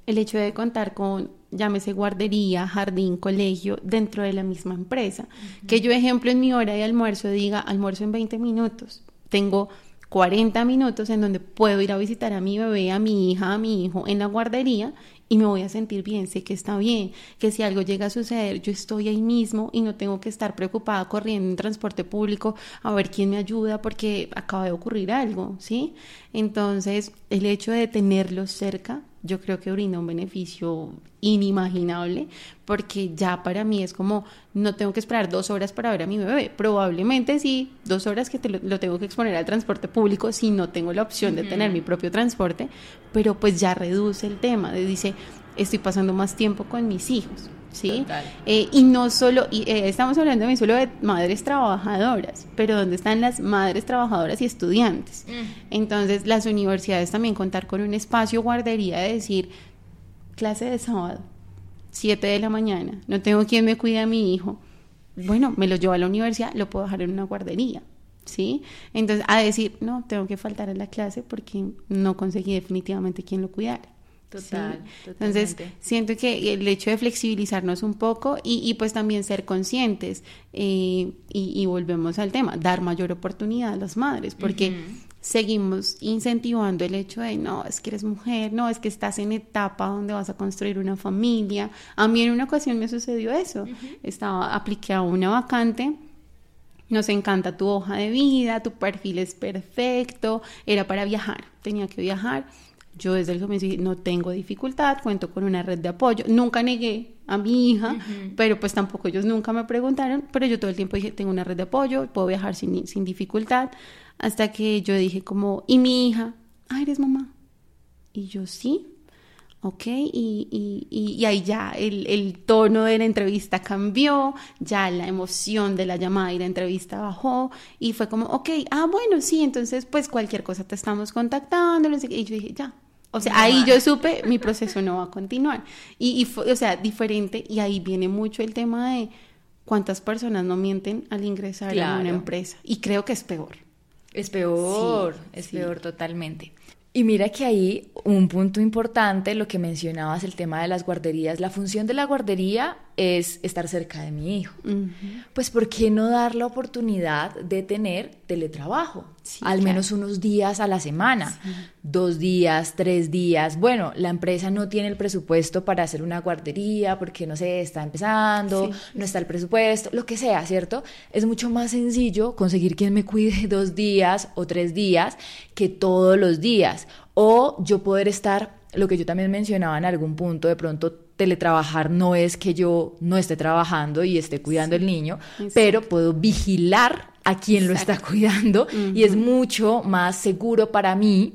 el hecho de contar con, llámese guardería, jardín, colegio, dentro de la misma empresa. Que yo, ejemplo, en mi hora de almuerzo diga, almuerzo en 20 minutos. Tengo 40 minutos en donde puedo ir a visitar a mi bebé, a mi hija, a mi hijo en la guardería y me voy a sentir bien, sé que está bien, que si algo llega a suceder, yo estoy ahí mismo y no tengo que estar preocupada corriendo en transporte público a ver quién me ayuda porque acaba de ocurrir algo, ¿sí? Entonces, el hecho de tenerlos cerca, yo creo que brinda un beneficio inimaginable porque ya para mí es como no tengo que esperar dos horas para ver a mi bebé. Probablemente sí, dos horas que te lo, tengo que exponer al transporte público si no tengo la opción de tener mi propio transporte, pero pues ya reduce el tema. De, dice, estoy pasando más tiempo con mis hijos. ¿Sí? Eh, y no solo, y, eh, estamos hablando de solo de madres trabajadoras, pero ¿dónde están las madres trabajadoras y estudiantes? Mm. Entonces, las universidades también contar con un espacio guardería de decir, clase de sábado, 7 de la mañana, no tengo quien me cuide a mi hijo, bueno, me lo llevo a la universidad, lo puedo dejar en una guardería, ¿sí? Entonces, a decir, no, tengo que faltar a la clase porque no conseguí definitivamente quien lo cuidara. Total, Entonces, siento que el hecho de flexibilizarnos un poco y, pues también ser conscientes eh, y, volvemos al tema, dar mayor oportunidad a las madres, porque seguimos incentivando el hecho de, no, es que eres mujer, no, es que estás en etapa donde vas a construir una familia. A mí en una ocasión me sucedió eso. Estaba, apliqué a una vacante. Nos encanta tu hoja de vida, tu perfil es perfecto, era para viajar, tenía que viajar. Yo desde el comienzo dije, no tengo dificultad, cuento con una red de apoyo. Nunca negué a mi hija, pero pues tampoco ellos nunca me preguntaron, pero yo todo el tiempo dije, tengo una red de apoyo, puedo viajar sin, sin dificultad. Hasta que yo dije como, ¿y mi hija? Ah, eres mamá. Y yo sí. ¿ok? Y, y, y, ahí ya el, el, tono de la entrevista cambió, ya la emoción de la llamada y la entrevista bajó y fue como, ok, ah, bueno, sí, entonces pues cualquier cosa te estamos contactando, y yo dije, ya. O sea, ahí yo supe, mi proceso no va a continuar. Y, y fue, o sea, diferente, y ahí viene mucho el tema de cuántas personas no mienten al ingresar a una empresa. Y creo que es peor. Es peor, es peor totalmente. Y mira que ahí un punto importante, lo que mencionabas, el tema de las guarderías. La función de la guardería es estar cerca de mi hijo. Pues ¿por qué no dar la oportunidad de tener teletrabajo? al menos unos días a la semana, dos días, tres días. Bueno, la empresa no tiene el presupuesto para hacer una guardería porque no sé, está empezando, no está el presupuesto, lo que sea, ¿cierto? Es mucho más sencillo conseguir quien me cuide dos días o tres días que todos los días. O yo poder estar, lo que yo también mencionaba en algún punto, de pronto teletrabajar no es que yo no esté trabajando y esté cuidando el niño, pero puedo vigilar a quien lo está cuidando y es mucho más seguro para mí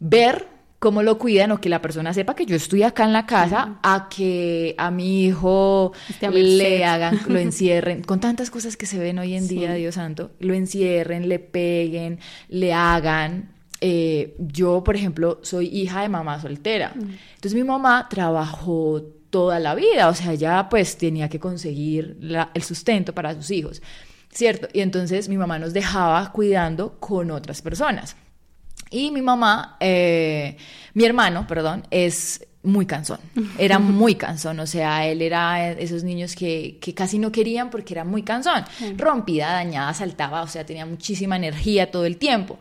ver cómo lo cuidan o que la persona sepa que yo estoy acá en la casa a que a mi hijo le hagan, lo encierren, con tantas cosas que se ven hoy en día, Dios santo, lo encierren, le peguen, le hagan. Eh, yo, por ejemplo, soy hija de mamá soltera. Entonces mi mamá trabajó toda la vida, o sea, ya pues tenía que conseguir el sustento para sus hijos, ¿cierto? Y entonces mi mamá nos dejaba cuidando con otras personas. Y mi mamá, eh, mi hermano, perdón, es muy cansón, era muy cansón, o sea, él era esos niños que, que casi no querían porque era muy cansón, rompida, dañada, saltaba, o sea, tenía muchísima energía todo el tiempo.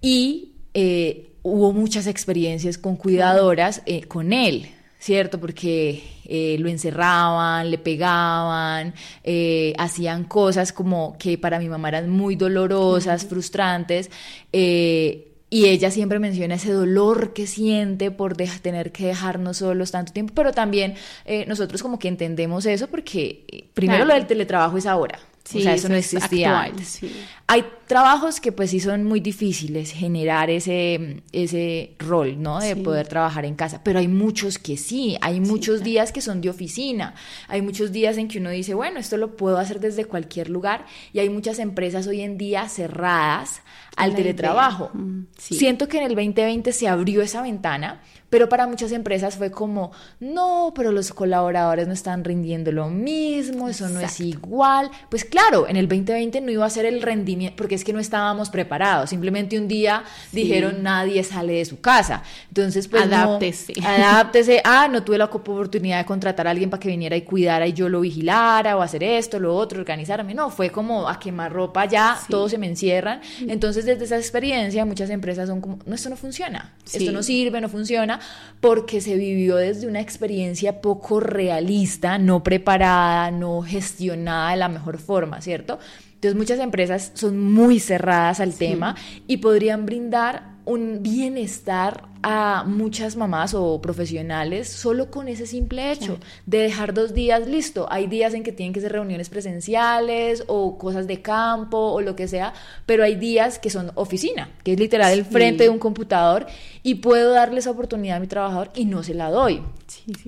Y eh, hubo muchas experiencias con cuidadoras eh, con él, ¿cierto? Porque eh, lo encerraban, le pegaban, eh, hacían cosas como que para mi mamá eran muy dolorosas, frustrantes. Eh, y ella siempre menciona ese dolor que siente por tener que dejarnos solos tanto tiempo, pero también eh, nosotros como que entendemos eso porque eh, primero lo del teletrabajo es ahora. O sea, eso, no existía antes. Hay trabajos que pues sí son muy difíciles generar ese, ese rol, ¿no? De poder trabajar en casa, pero hay muchos que sí, hay muchos días que son de oficina, hay muchos días en que uno dice, bueno, esto lo puedo hacer desde cualquier lugar y hay muchas empresas hoy en día cerradas al teletrabajo. Mm, Siento que en el 2020 se abrió esa ventana, pero para muchas empresas fue como, no, pero los colaboradores no están rindiendo lo mismo, eso no es igual. Pues claro, en el 2020 no iba a ser el rendimiento, porque es que no estábamos preparados, simplemente un día dijeron nadie sale de su casa. Entonces, pues... Adáptese. adáptese. Ah, no tuve la oportunidad de contratar a alguien para que viniera y cuidara y yo lo vigilara o hacer esto, lo otro, organizarme. No, fue como a quemar ropa ya, todos se me encierran. Entonces, desde esa experiencia, muchas empresas son como, no, esto no funciona, esto no sirve, no funciona porque se vivió desde una experiencia poco realista, no preparada, no gestionada de la mejor forma, ¿cierto? Entonces muchas empresas son muy cerradas al tema y podrían brindar un bienestar a muchas mamás o profesionales solo con ese simple hecho de dejar dos días listo. Hay días en que tienen que ser reuniones presenciales o cosas de campo o lo que sea, pero hay días que son oficina, que es literal el frente de un computador y puedo darle esa oportunidad a mi trabajador y no se la doy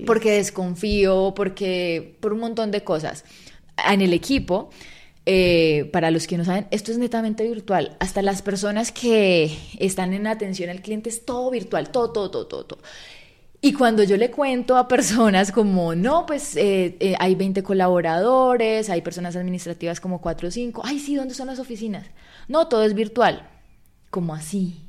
porque desconfío, porque por un montón de cosas. En el equipo eh, para los que no saben, esto es netamente virtual. Hasta las personas que están en atención al cliente es todo virtual, todo, todo, todo, todo. Y cuando yo le cuento a personas como, no, pues eh, eh, hay 20 colaboradores, hay personas administrativas como 4 o 5, ay, sí, ¿dónde son las oficinas? No, todo es virtual. como así?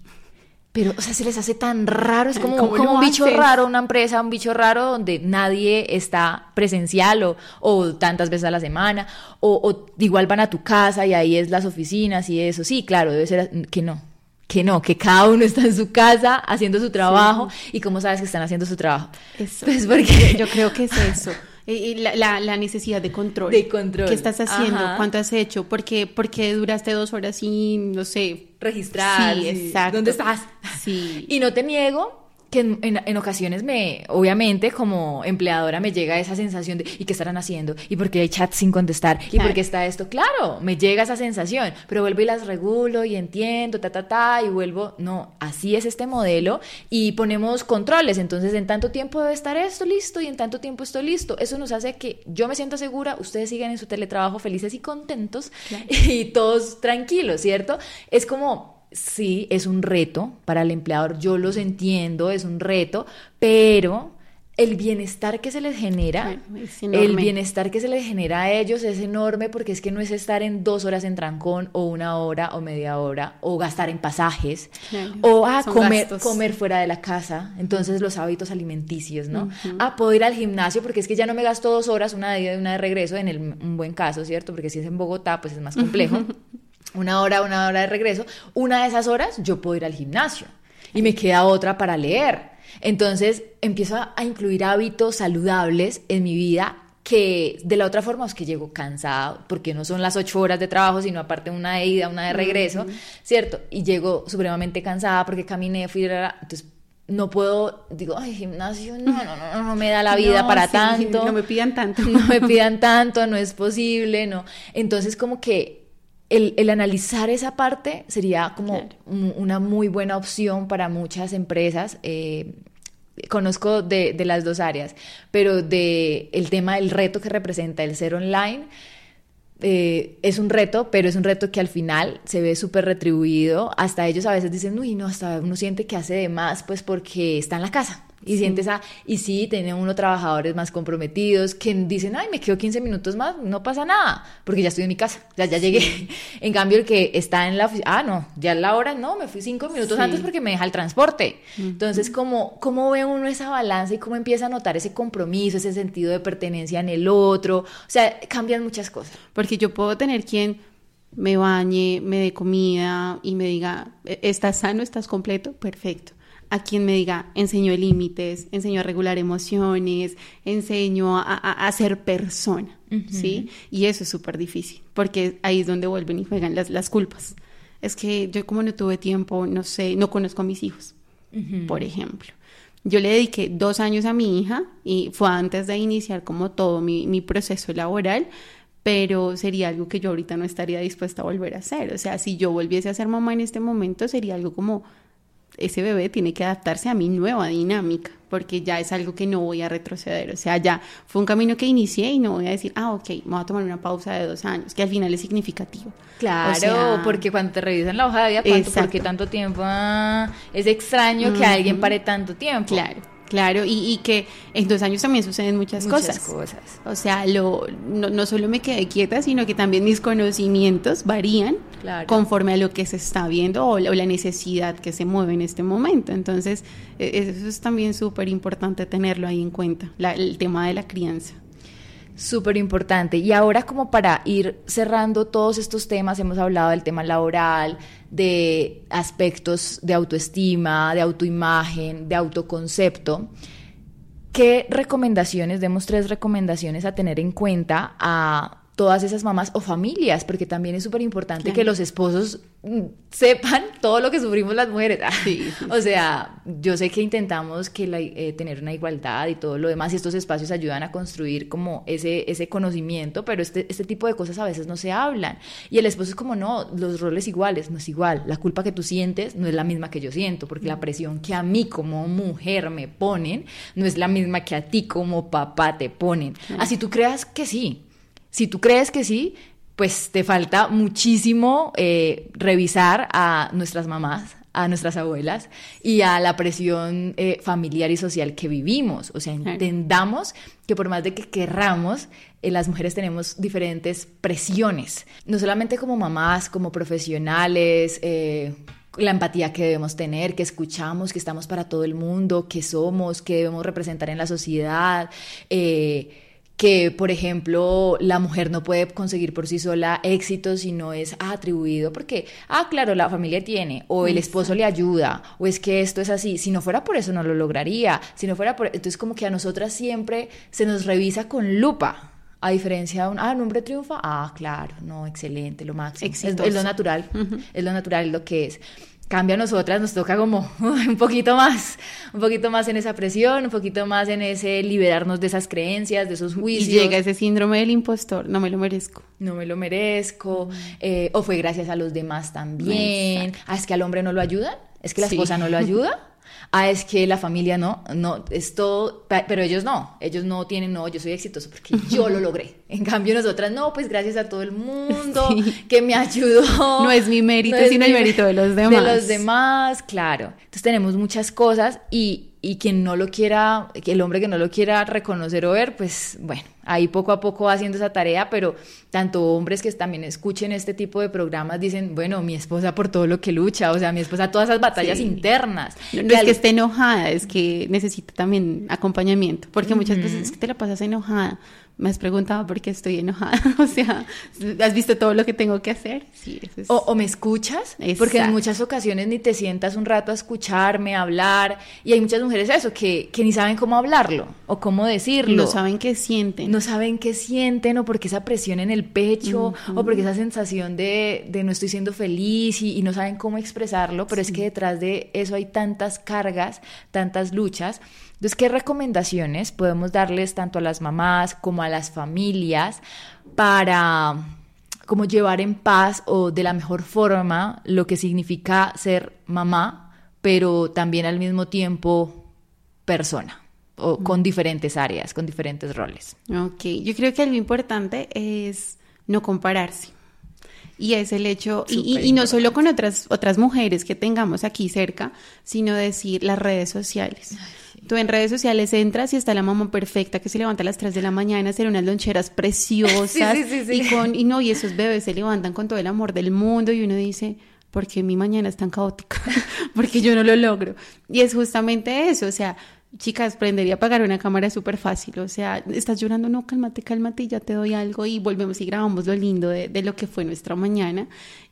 Pero, o sea, se les hace tan raro, es como, un bicho raro, una empresa, un bicho raro donde nadie está presencial o, o tantas veces a la semana, o, o, igual van a tu casa y ahí es las oficinas y eso. Sí, claro, debe ser que no, que no, que cada uno está en su casa haciendo su trabajo y cómo sabes que están haciendo su trabajo. Eso. Pues porque yo creo que es eso. Y la, la, necesidad de control. De control. ¿Qué estás haciendo? ¿Cuánto has hecho? ¿Por qué, duraste dos horas sin, no sé, registrar? Sí, exacto. ¿Dónde estás? Sí. Y no te niego que en, en, ocasiones me, obviamente como empleadora me llega esa sensación de ¿y qué estarán haciendo? ¿y por qué hay chat sin contestar? ¿y por qué está esto? Claro, me llega esa sensación, pero vuelvo y las regulo y entiendo, ta, ta, ta, y vuelvo, no, así es este modelo y ponemos controles, entonces en tanto tiempo debe estar esto listo y en tanto tiempo esto listo, eso nos hace que yo me sienta segura, ustedes sigan en su teletrabajo felices y contentos y todos tranquilos, ¿cierto? Es como sí, es un reto para el empleador, yo los entiendo, es un reto, pero el bienestar que se les genera, el bienestar que se les genera a ellos es enorme porque es que no es estar en dos horas en trancón o una hora o media hora o gastar en pasajes o a comer, comer fuera de la casa, entonces los hábitos alimenticios, ¿no? A poder ir al gimnasio porque es que ya no me gasto dos horas, una de ida y una de regreso, en el, un buen caso, ¿cierto? Porque si es en Bogotá, pues es más complejo. una hora, una hora de regreso, una de esas horas yo puedo ir al gimnasio y me queda otra para leer. Entonces empiezo a, incluir hábitos saludables en mi vida que de la otra forma es que llego cansado, porque no son las ocho horas de trabajo, sino aparte una de ida, una de regreso, ¿cierto? Y llego supremamente cansada porque caminé, fui, entonces no puedo, digo, ay, gimnasio, no, no, no, no me da la vida para tanto. No me pidan tanto. No me pidan tanto, no es posible, no. Entonces como que el, analizar esa parte sería como una muy buena opción para muchas empresas. Eh, conozco de, las dos áreas, pero de el tema del reto que representa el ser online. Eh, es un reto, pero es un reto que al final se ve súper retribuido. Hasta ellos a veces dicen, uy, no, hasta uno siente que hace de más, pues porque está en la casa. Y sientes a, y sí, tienen unos trabajadores más comprometidos que dicen, ay, me quedo 15 minutos más, no pasa nada, porque ya estoy en mi casa, ya, ya llegué. en cambio, el que está en la oficina, ah, no, ya es la hora, no, me fui cinco minutos antes porque me deja el transporte. Entonces, ¿cómo, ¿cómo ve uno esa balanza y cómo empieza a notar ese compromiso, ese sentido de pertenencia en el otro? O sea, cambian muchas cosas. Porque yo puedo tener quien me bañe, me dé comida y me diga, ¿E-, ¿estás sano, estás completo? Perfecto a quien me diga, enseño límites, enseño a regular emociones, enseño a, ser persona, ¿sí? Y eso es súper difícil, porque ahí es donde vuelven y juegan las, las culpas. es que yo como no tuve tiempo, no sé, no conozco a mis hijos, por ejemplo. Yo le dediqué dos años a mi hija y fue antes de iniciar como todo mi, mi proceso laboral, pero sería algo que yo ahorita no estaría dispuesta a volver a hacer. O sea, si yo volviese a ser mamá en este momento, sería algo como ese bebé tiene que adaptarse a mi nueva dinámica, porque ya es algo que no voy a retroceder. O sea, ya fue un camino que inicié y no voy a decir, ah, ok, me voy a tomar una pausa de dos años, que al final es significativo. Claro, porque cuando te revisan la hoja de vida, ¿cuánto, ¿por qué tanto tiempo? Ah, es extraño que alguien pare tanto tiempo. Claro. Claro, y, que en dos años también suceden muchas, muchas cosas. O sea, lo, no, solo me quedé quieta, sino que también mis conocimientos varían conforme a lo que se está viendo o la, necesidad que se mueve en este momento. Entonces, e, eso es también súper importante tenerlo ahí en cuenta, el tema de la crianza. Súper importante. Y ahora como para ir cerrando todos estos temas, hemos hablado del tema laboral, de aspectos de autoestima, de autoimagen, de autoconcepto. ¿Qué recomendaciones, demos tres recomendaciones a tener en cuenta a todas esas mamás o familias, porque también es súper importante que los esposos mm, sepan todo lo que sufrimos las mujeres. o sea, yo sé que intentamos que eh, tener una igualdad y todo lo demás, y estos espacios ayudan a construir como ese, ese conocimiento, pero este, este tipo de cosas a veces no se hablan. Y el esposo es como, no, los roles iguales, no es igual. La culpa que tú sientes no es la misma que yo siento, porque la mm. presión que a mí como mujer me ponen no es la misma que a ti como papá te ponen. Así tú creas que sí, si tú crees que sí, pues te falta muchísimo eh, revisar a nuestras mamás, a nuestras abuelas y a la presión eh, familiar y social que vivimos. O sea, entendamos que por más de que querramos, eh, las mujeres tenemos diferentes presiones, no solamente como mamás, como profesionales, la empatía que debemos tener, que escuchamos, que estamos para todo el mundo, que somos, que debemos representar en la sociedad que, por ejemplo, la mujer no puede conseguir por sí sola éxito si no es atribuido porque, ah, claro, la familia tiene, o el esposo le ayuda, o es que esto es así, si no fuera por eso no lo lograría, si no fuera por... Entonces como que a nosotras siempre se nos revisa con lupa. A diferencia de un, ah, un hombre triunfa, ah, claro, no, excelente, lo máximo. Es, es, lo natural, es lo natural, es lo que es cambia a nosotras, nos toca como un poquito más, un poquito más en esa presión, un poquito más en ese liberarnos de esas creencias, de esos juicios. Y llega ese síndrome del impostor, no me lo merezco. No me lo merezco, eh, o fue gracias a los demás también. Ah, es que al hombre no lo ayudan, es que la esposa no lo ayuda. ah, es que la familia no, no, es todo, pero ellos no, ellos no tienen, no, yo soy exitoso porque yo lo logré. En cambio nosotras, no, pues gracias a todo el mundo que me ayudó. No es mi mérito, sino el mérito de los demás. De los demás, claro. Entonces tenemos muchas cosas y, y quien no lo quiera, el hombre que no lo quiera reconocer o ver, pues bueno, ahí poco a poco va haciendo esa tarea, pero tanto hombres que también escuchen este tipo de programas dicen, bueno, mi esposa por todo lo que lucha, o sea, mi esposa todas esas batallas internas. No, es que esté enojada, es que necesita también acompañamiento, porque muchas veces es que te la pasas enojada, me has preguntado por qué estoy enojada. o sea, ¿has visto todo lo que tengo que hacer? Sí, o, me escuchas, porque en muchas ocasiones ni te sientas un rato a escucharme, a hablar, y hay muchas mujeres eso, que, que ni saben cómo hablarlo o cómo decirlo. No saben qué sienten. No saben qué sienten, o porque esa presión en el pecho, o porque esa sensación de, de no estoy siendo feliz y, no saben cómo expresarlo, pero es que detrás de eso hay tantas cargas, tantas luchas. Entonces, ¿qué recomendaciones podemos darles tanto a las mamás como a las familias para como llevar en paz o de la mejor forma lo que significa ser mamá, pero también al mismo tiempo persona? o con diferentes áreas, con diferentes roles. Ok, yo creo que algo importante es no compararse. Y es el hecho, y, no solo con otras, otras mujeres que tengamos aquí cerca, sino decir las redes sociales. Tú en redes sociales entras y está la mamá perfecta que se levanta a las 3 de la mañana a hacer unas loncheras preciosas. y, con, y no, y esos bebés se levantan con todo el amor del mundo y uno dice, ¿por qué mi mañana es tan caótica? porque yo no lo logro. Y es justamente eso, o sea, chicas, prendería a apagar una cámara súper fácil. O sea, estás llorando, no, cálmate, cálmate, ya te doy algo y volvemos y grabamos lo lindo de, de lo que fue nuestra mañana.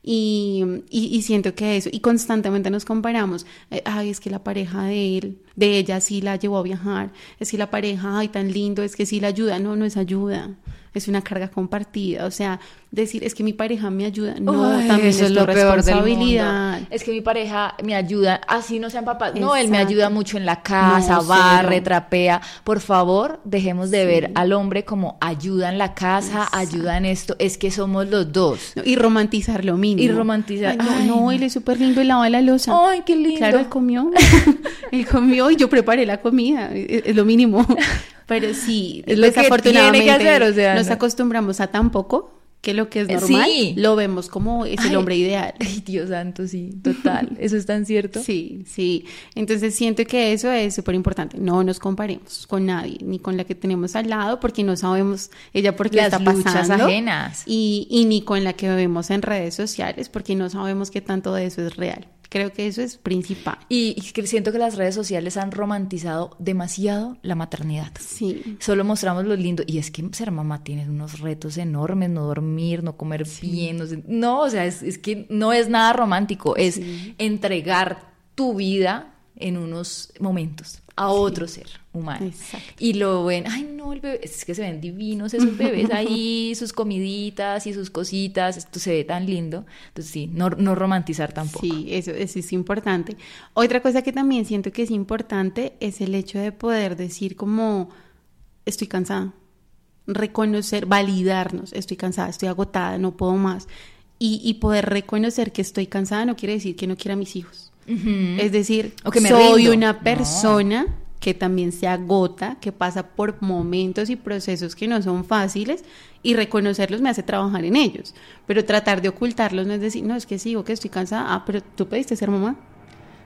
Y, y, siento que eso, y constantemente nos comparamos, eh, ay, es que la pareja de él, de ella sí la llevó a viajar, es que la pareja, ay, tan lindo, es que sí la ayuda, no, no es ayuda. es una carga compartida. O sea, decir es que mi pareja me ayuda, no, también es, lo peor responsabilidad. Es que mi pareja me ayuda, así no sean papás. No, él me ayuda mucho en la casa, barre, trapea. Por favor, dejemos de ver al hombre como ayuda en la casa, ayuda en esto. Es que somos los dos. y romantizar lo mínimo. Y romantizar. no, no, él es súper lindo y lava la losa. Ay, qué lindo. Claro, él comió. él comió y yo preparé la comida. Es, lo mínimo. Pero sí, es lo desafortunadamente que hacer, o sea, nos acostumbramos a tan poco que lo que es eh, normal lo vemos como es el hombre ideal. Ay, Dios santo, sí, total. ¿Eso es tan cierto? Sí, sí. Entonces siento que eso es súper importante. No nos comparemos con nadie, ni con la que tenemos al lado, porque no sabemos ella por qué está pasando. ajenas. Y, y ni con la que vemos en redes sociales, porque no sabemos qué tanto de eso es real. Creo que eso es principal. Y, siento que las redes sociales han romantizado demasiado la maternidad. Sí. Solo mostramos lo lindo. Y es que ser mamá tiene unos retos enormes, no dormir, no comer bien. No, o sea, es, que no es nada romántico, es entregar tu vida en unos momentos a otro ser humano. Y lo ven, ay no, el bebé, es que se ven divinos esos bebés ahí, sus comiditas y sus cositas, esto se ve tan lindo. Entonces sí, no, no romantizar tampoco. Sí, eso, eso es importante. Otra cosa que también siento que es importante es el hecho de poder decir como, estoy cansada, reconocer, validarnos, estoy cansada, estoy agotada, no puedo más. Y, y poder reconocer que estoy cansada no quiere decir que no quiera a mis hijos es decir, soy una persona que también se agota, que pasa por momentos y procesos que no son fáciles y reconocerlos me hace trabajar en ellos. Pero tratar de ocultarlos no es decir, no, es que sigo, que estoy cansada. Ah, pero tú pediste ser mamá.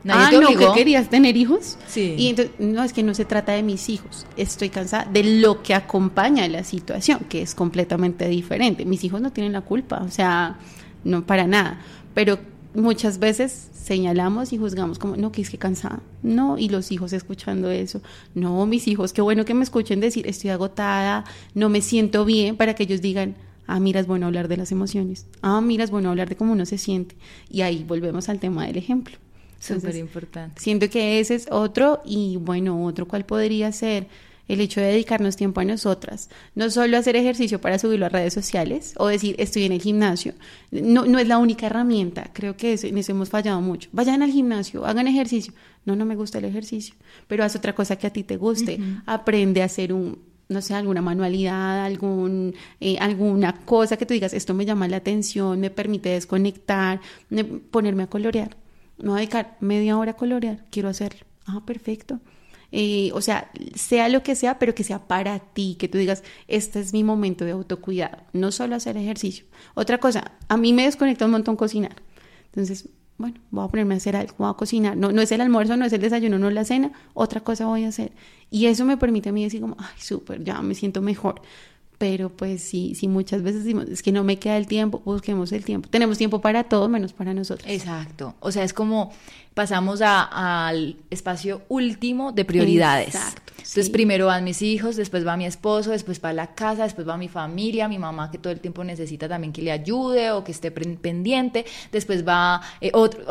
ah, no, que querías tener hijos. Sí. Y entonces, no, es que no se trata de mis hijos. Estoy cansada de lo que acompaña la situación, que es completamente diferente. Mis hijos no tienen la culpa, o sea, no para nada. Pero muchas veces señalamos y juzgamos como, no, que es que cansada, no, y los hijos escuchando eso, no, mis hijos, qué bueno que me escuchen decir, estoy agotada, no me siento bien, para que ellos digan, ah, mira, es bueno hablar de las emociones, ah, mira, es bueno hablar de cómo uno se siente, y ahí volvemos al tema del ejemplo. Súper importante. Siento que ese es otro, y bueno, otro cuál podría ser, el hecho de dedicarnos tiempo a nosotras, no solo hacer ejercicio para subirlo a redes sociales o decir estoy en el gimnasio, no, no es la única herramienta, creo que en eso hemos fallado mucho. Vayan al gimnasio, hagan ejercicio. No, no me gusta el ejercicio, pero haz otra cosa que a ti te guste, aprende a hacer un, no sé, alguna manualidad, algún, eh, alguna cosa que tú digas, esto me llama la atención, me permite desconectar, ponerme a colorear. No voy a dedicar media hora a colorear, quiero hacerlo. Ah, perfecto. Eh, o sea, sea lo que sea, pero que sea para ti, que tú digas, este es mi momento de autocuidado, no solo hacer ejercicio. Otra cosa, a mí me desconecta un montón cocinar. Entonces, bueno, voy a ponerme a hacer algo, voy a cocinar. No, no es el almuerzo, no es el desayuno, no es la cena, otra cosa voy a hacer. Y eso me permite a mí decir como, ay, súper, ya me siento mejor pero pues sí, sí muchas veces decimos, es que no me queda el tiempo, busquemos el tiempo. Tenemos tiempo para todo menos para nosotros. Exacto. O sea, es como pasamos al espacio último de prioridades. Exacto. Entonces primero van mis hijos, después va mi esposo, después va la casa, después va mi familia, mi mamá que todo el tiempo necesita también que le ayude o que esté pendiente, después va eh, otro,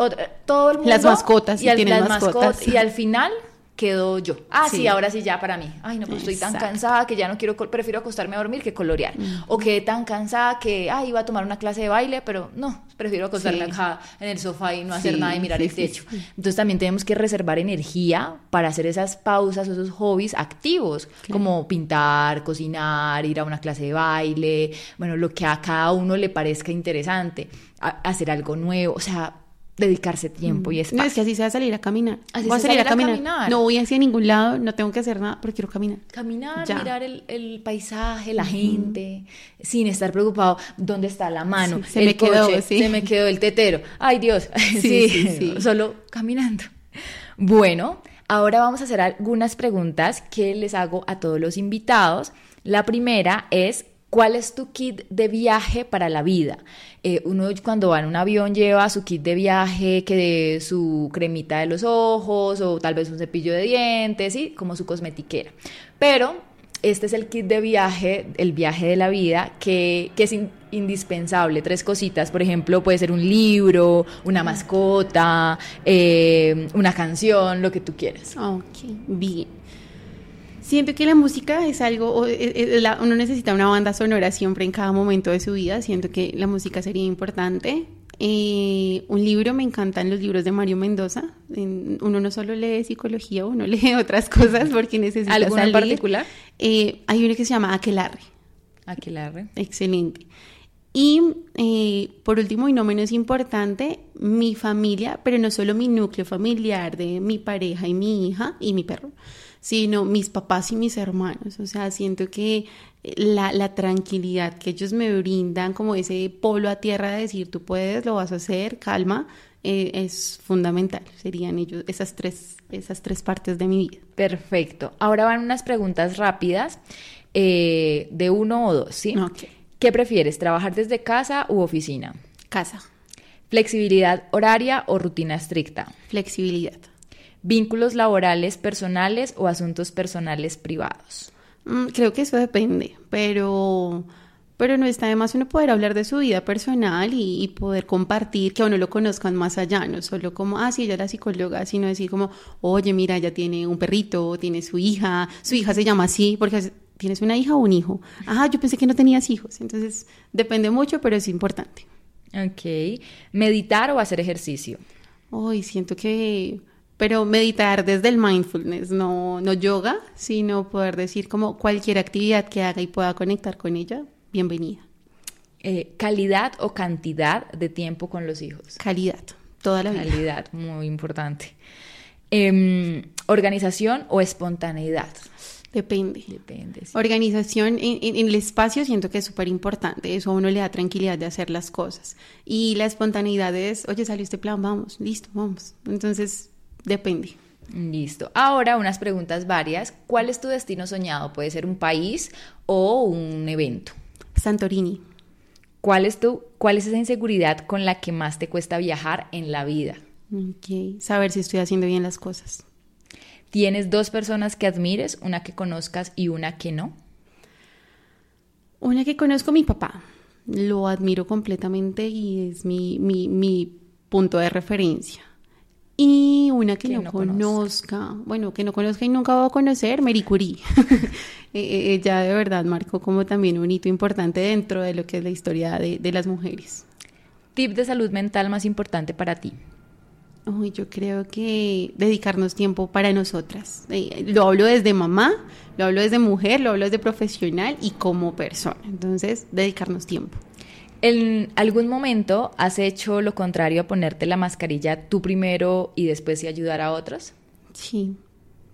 todo el mundo. Las mascotas, y las mascotas. Y al final quedo yo. Ah, sí. ahora sí ya para mí. Ay, no, pues estoy tan cansada que ya no quiero, prefiero acostarme a dormir que colorear. O quedé tan cansada que, ay, iba a tomar una clase de baile, pero no, prefiero acostarme acá en el sofá y no hacer nada y mirar el techo. Entonces también tenemos que reservar energía para hacer esas pausas o esos hobbies activos, como pintar, cocinar, ir a una clase de baile, bueno, lo que a cada uno le parezca interesante, hacer algo nuevo, o sea, dedicarse tiempo y espacio. No, es que así se va a salir a caminar. voy a salir a, caminar. No voy hacia ningún lado, no tengo que hacer nada, pero quiero caminar. Caminar, mirar el, paisaje, la gente, sin estar preocupado, ¿dónde está la mano? se me quedó, se me quedó el tetero. Ay, Dios. Sí, sí, solo caminando. Bueno, ahora vamos a hacer algunas preguntas que les hago a todos los invitados. La primera es, ¿Cuál es tu kit de viaje para la vida? Eh, uno cuando va en un avión lleva su kit de viaje, que de su cremita de los ojos o tal vez un cepillo de dientes, ¿sí? como su cosmetiquera. Pero este es el kit de viaje, el viaje de la vida, que, es indispensable. Tres cositas, por ejemplo, puede ser un libro, una mascota, eh, una canción, lo que tú quieras. Ok, bien. Siento que la música es algo, uno necesita una banda sonora siempre en cada momento de su vida, siento que la música sería importante. Eh, un libro, me encantan los libros de Mario Mendoza. uno no solo lee psicología, uno lee otras cosas porque necesita ¿Alguno en particular? Eh, hay uno que se llama Aquelarre. Aquelarre. Excelente. Y eh, por último y no menos importante, mi familia, pero no solo mi núcleo familiar de mi pareja y mi hija y mi perro, sino mis papás y mis hermanos. O sea, siento que la, la, tranquilidad que ellos me brindan, como ese polo a tierra de decir, tú puedes, lo vas a hacer, calma, eh, es fundamental. Serían ellos esas tres, esas tres partes de mi vida. Perfecto. Ahora van unas preguntas rápidas eh, de uno o dos, ¿sí? ¿Qué prefieres, trabajar desde casa u oficina? Casa. ¿Flexibilidad horaria o rutina estricta? Flexibilidad. ¿Vínculos laborales personales o asuntos personales privados? Mm, creo que eso depende, pero, pero no está de más uno poder hablar de su vida personal y, poder compartir, que a uno lo conozcan más allá, no solo como, ah, sí, ella es la psicóloga, sino decir como, oye, mira, ella tiene un perrito, tiene su hija, su hija se llama así, porque tienes una hija o un hijo. Ah, yo pensé que no tenías hijos, entonces depende mucho, pero es importante. Ok. ¿Meditar o hacer ejercicio? Hoy siento que pero meditar desde el mindfulness, no, no yoga, sino poder decir como cualquier actividad que haga y pueda conectar con ella, bienvenida. Eh, ¿Calidad o cantidad de tiempo con los hijos? Calidad, toda la vida. Calidad, muy importante. Em, ¿Organización o espontaneidad? Depende. Depende. Organización en, en, el espacio siento que es súper importante. Eso a uno le da tranquilidad de hacer las cosas. Y la espontaneidad es, oye, salió este plan, vamos, listo, vamos. Entonces, Depende. Listo. Ahora unas preguntas varias. ¿Cuál es tu destino soñado? Puede ser un país o un evento. Santorini. ¿Cuál es, tu, ¿Cuál es esa inseguridad con la que más te cuesta viajar en la vida? Ok, saber si estoy haciendo bien las cosas. ¿Tienes dos personas que admires, una que conozcas y una que no? Una que conozco, mi papá. Lo admiro completamente y es mi, mi, mi punto de referencia. Y una que, no, conozca. bueno, que no conozca y nunca va a conocer, Marie Curie. Eh, eh, ella de verdad marcó como también un hito importante dentro de lo que es la historia de, de las mujeres. ¿Tip de salud mental más importante para ti? Uy, yo creo que dedicarnos tiempo para nosotras. Eh, lo hablo desde mamá, lo hablo desde mujer, lo hablo desde profesional y como persona. Entonces, dedicarnos tiempo. ¿En algún momento has hecho lo contrario a ponerte la mascarilla tú primero y después y ayudar a otros? Sí,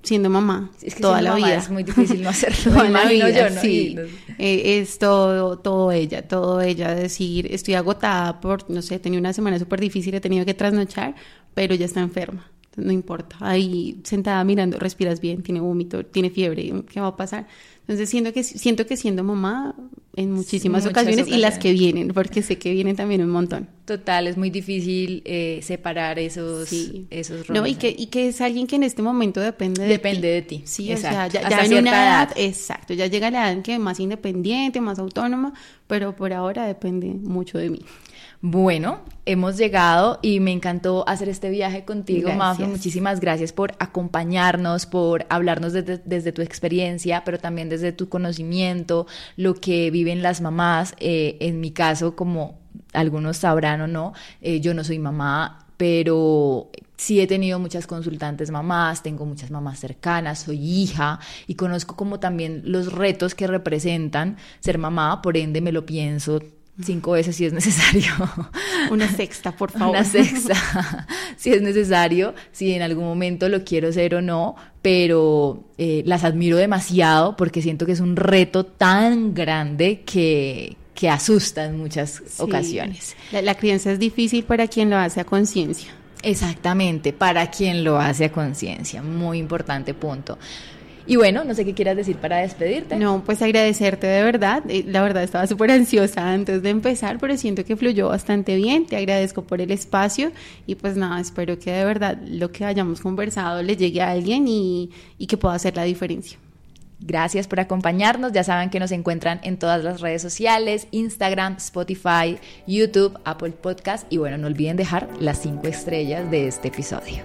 siendo mamá es que toda la vida. Es muy difícil no hacerlo. toda yo, ¿no? Sí, eh, es todo, todo ella, todo ella. Decir, estoy agotada por, no sé, tenía una semana súper difícil, he tenido que trasnochar, pero ya está enferma. No importa. Ahí sentada mirando, respiras bien, tiene vómito, tiene fiebre, ¿qué va a pasar? Entonces siento que, siento que siendo mamá en muchísimas, ocasiones, y las que vienen, porque sé que vienen también un montón. Total, es muy difícil eh, separar esos, esos roles. No, y que, y que es alguien que en este momento depende de depende ti. de ti. Sí, exacto. o sea, ya, ya en una edad, exacto, ya llega la edad en que es más independiente, más autónoma, pero por ahora depende mucho de mí. Bueno, hemos llegado y me encantó hacer este viaje contigo, Mafia. Muchísimas gracias por acompañarnos, por hablarnos desde, tu experiencia, pero también desde tu conocimiento, lo que viven las mamás. Eh, en mi caso, como algunos sabrán o no, eh, yo no soy mamá, pero sí he tenido muchas consultantes mamás, tengo muchas mamás cercanas, soy hija y conozco como también los retos que representan ser mamá, por ende me lo pienso cinco veces si es necesario. Una sexta, por favor. Una sexta, si es necesario, si en algún momento lo quiero ser o no, pero eh, las admiro demasiado porque siento que es un reto tan grande que, que asusta en muchas ocasiones. La, la crianza es difícil para quien lo hace a conciencia. Exactamente, para quien lo hace a conciencia. Muy importante punto. Y bueno, no sé qué quieras decir para despedirte. No, pues agradecerte de verdad. Eh, la verdad estaba súper ansiosa antes de empezar, pero siento que fluyó bastante bien. Te agradezco por el espacio y pues nada, espero que de verdad lo que hayamos conversado le llegue a alguien y, y que pueda hacer la diferencia. Gracias por acompañarnos. Ya saben que nos encuentran en todas las redes sociales, Instagram, Spotify, YouTube, Apple Podcast y bueno, no olviden dejar las cinco estrellas de este episodio.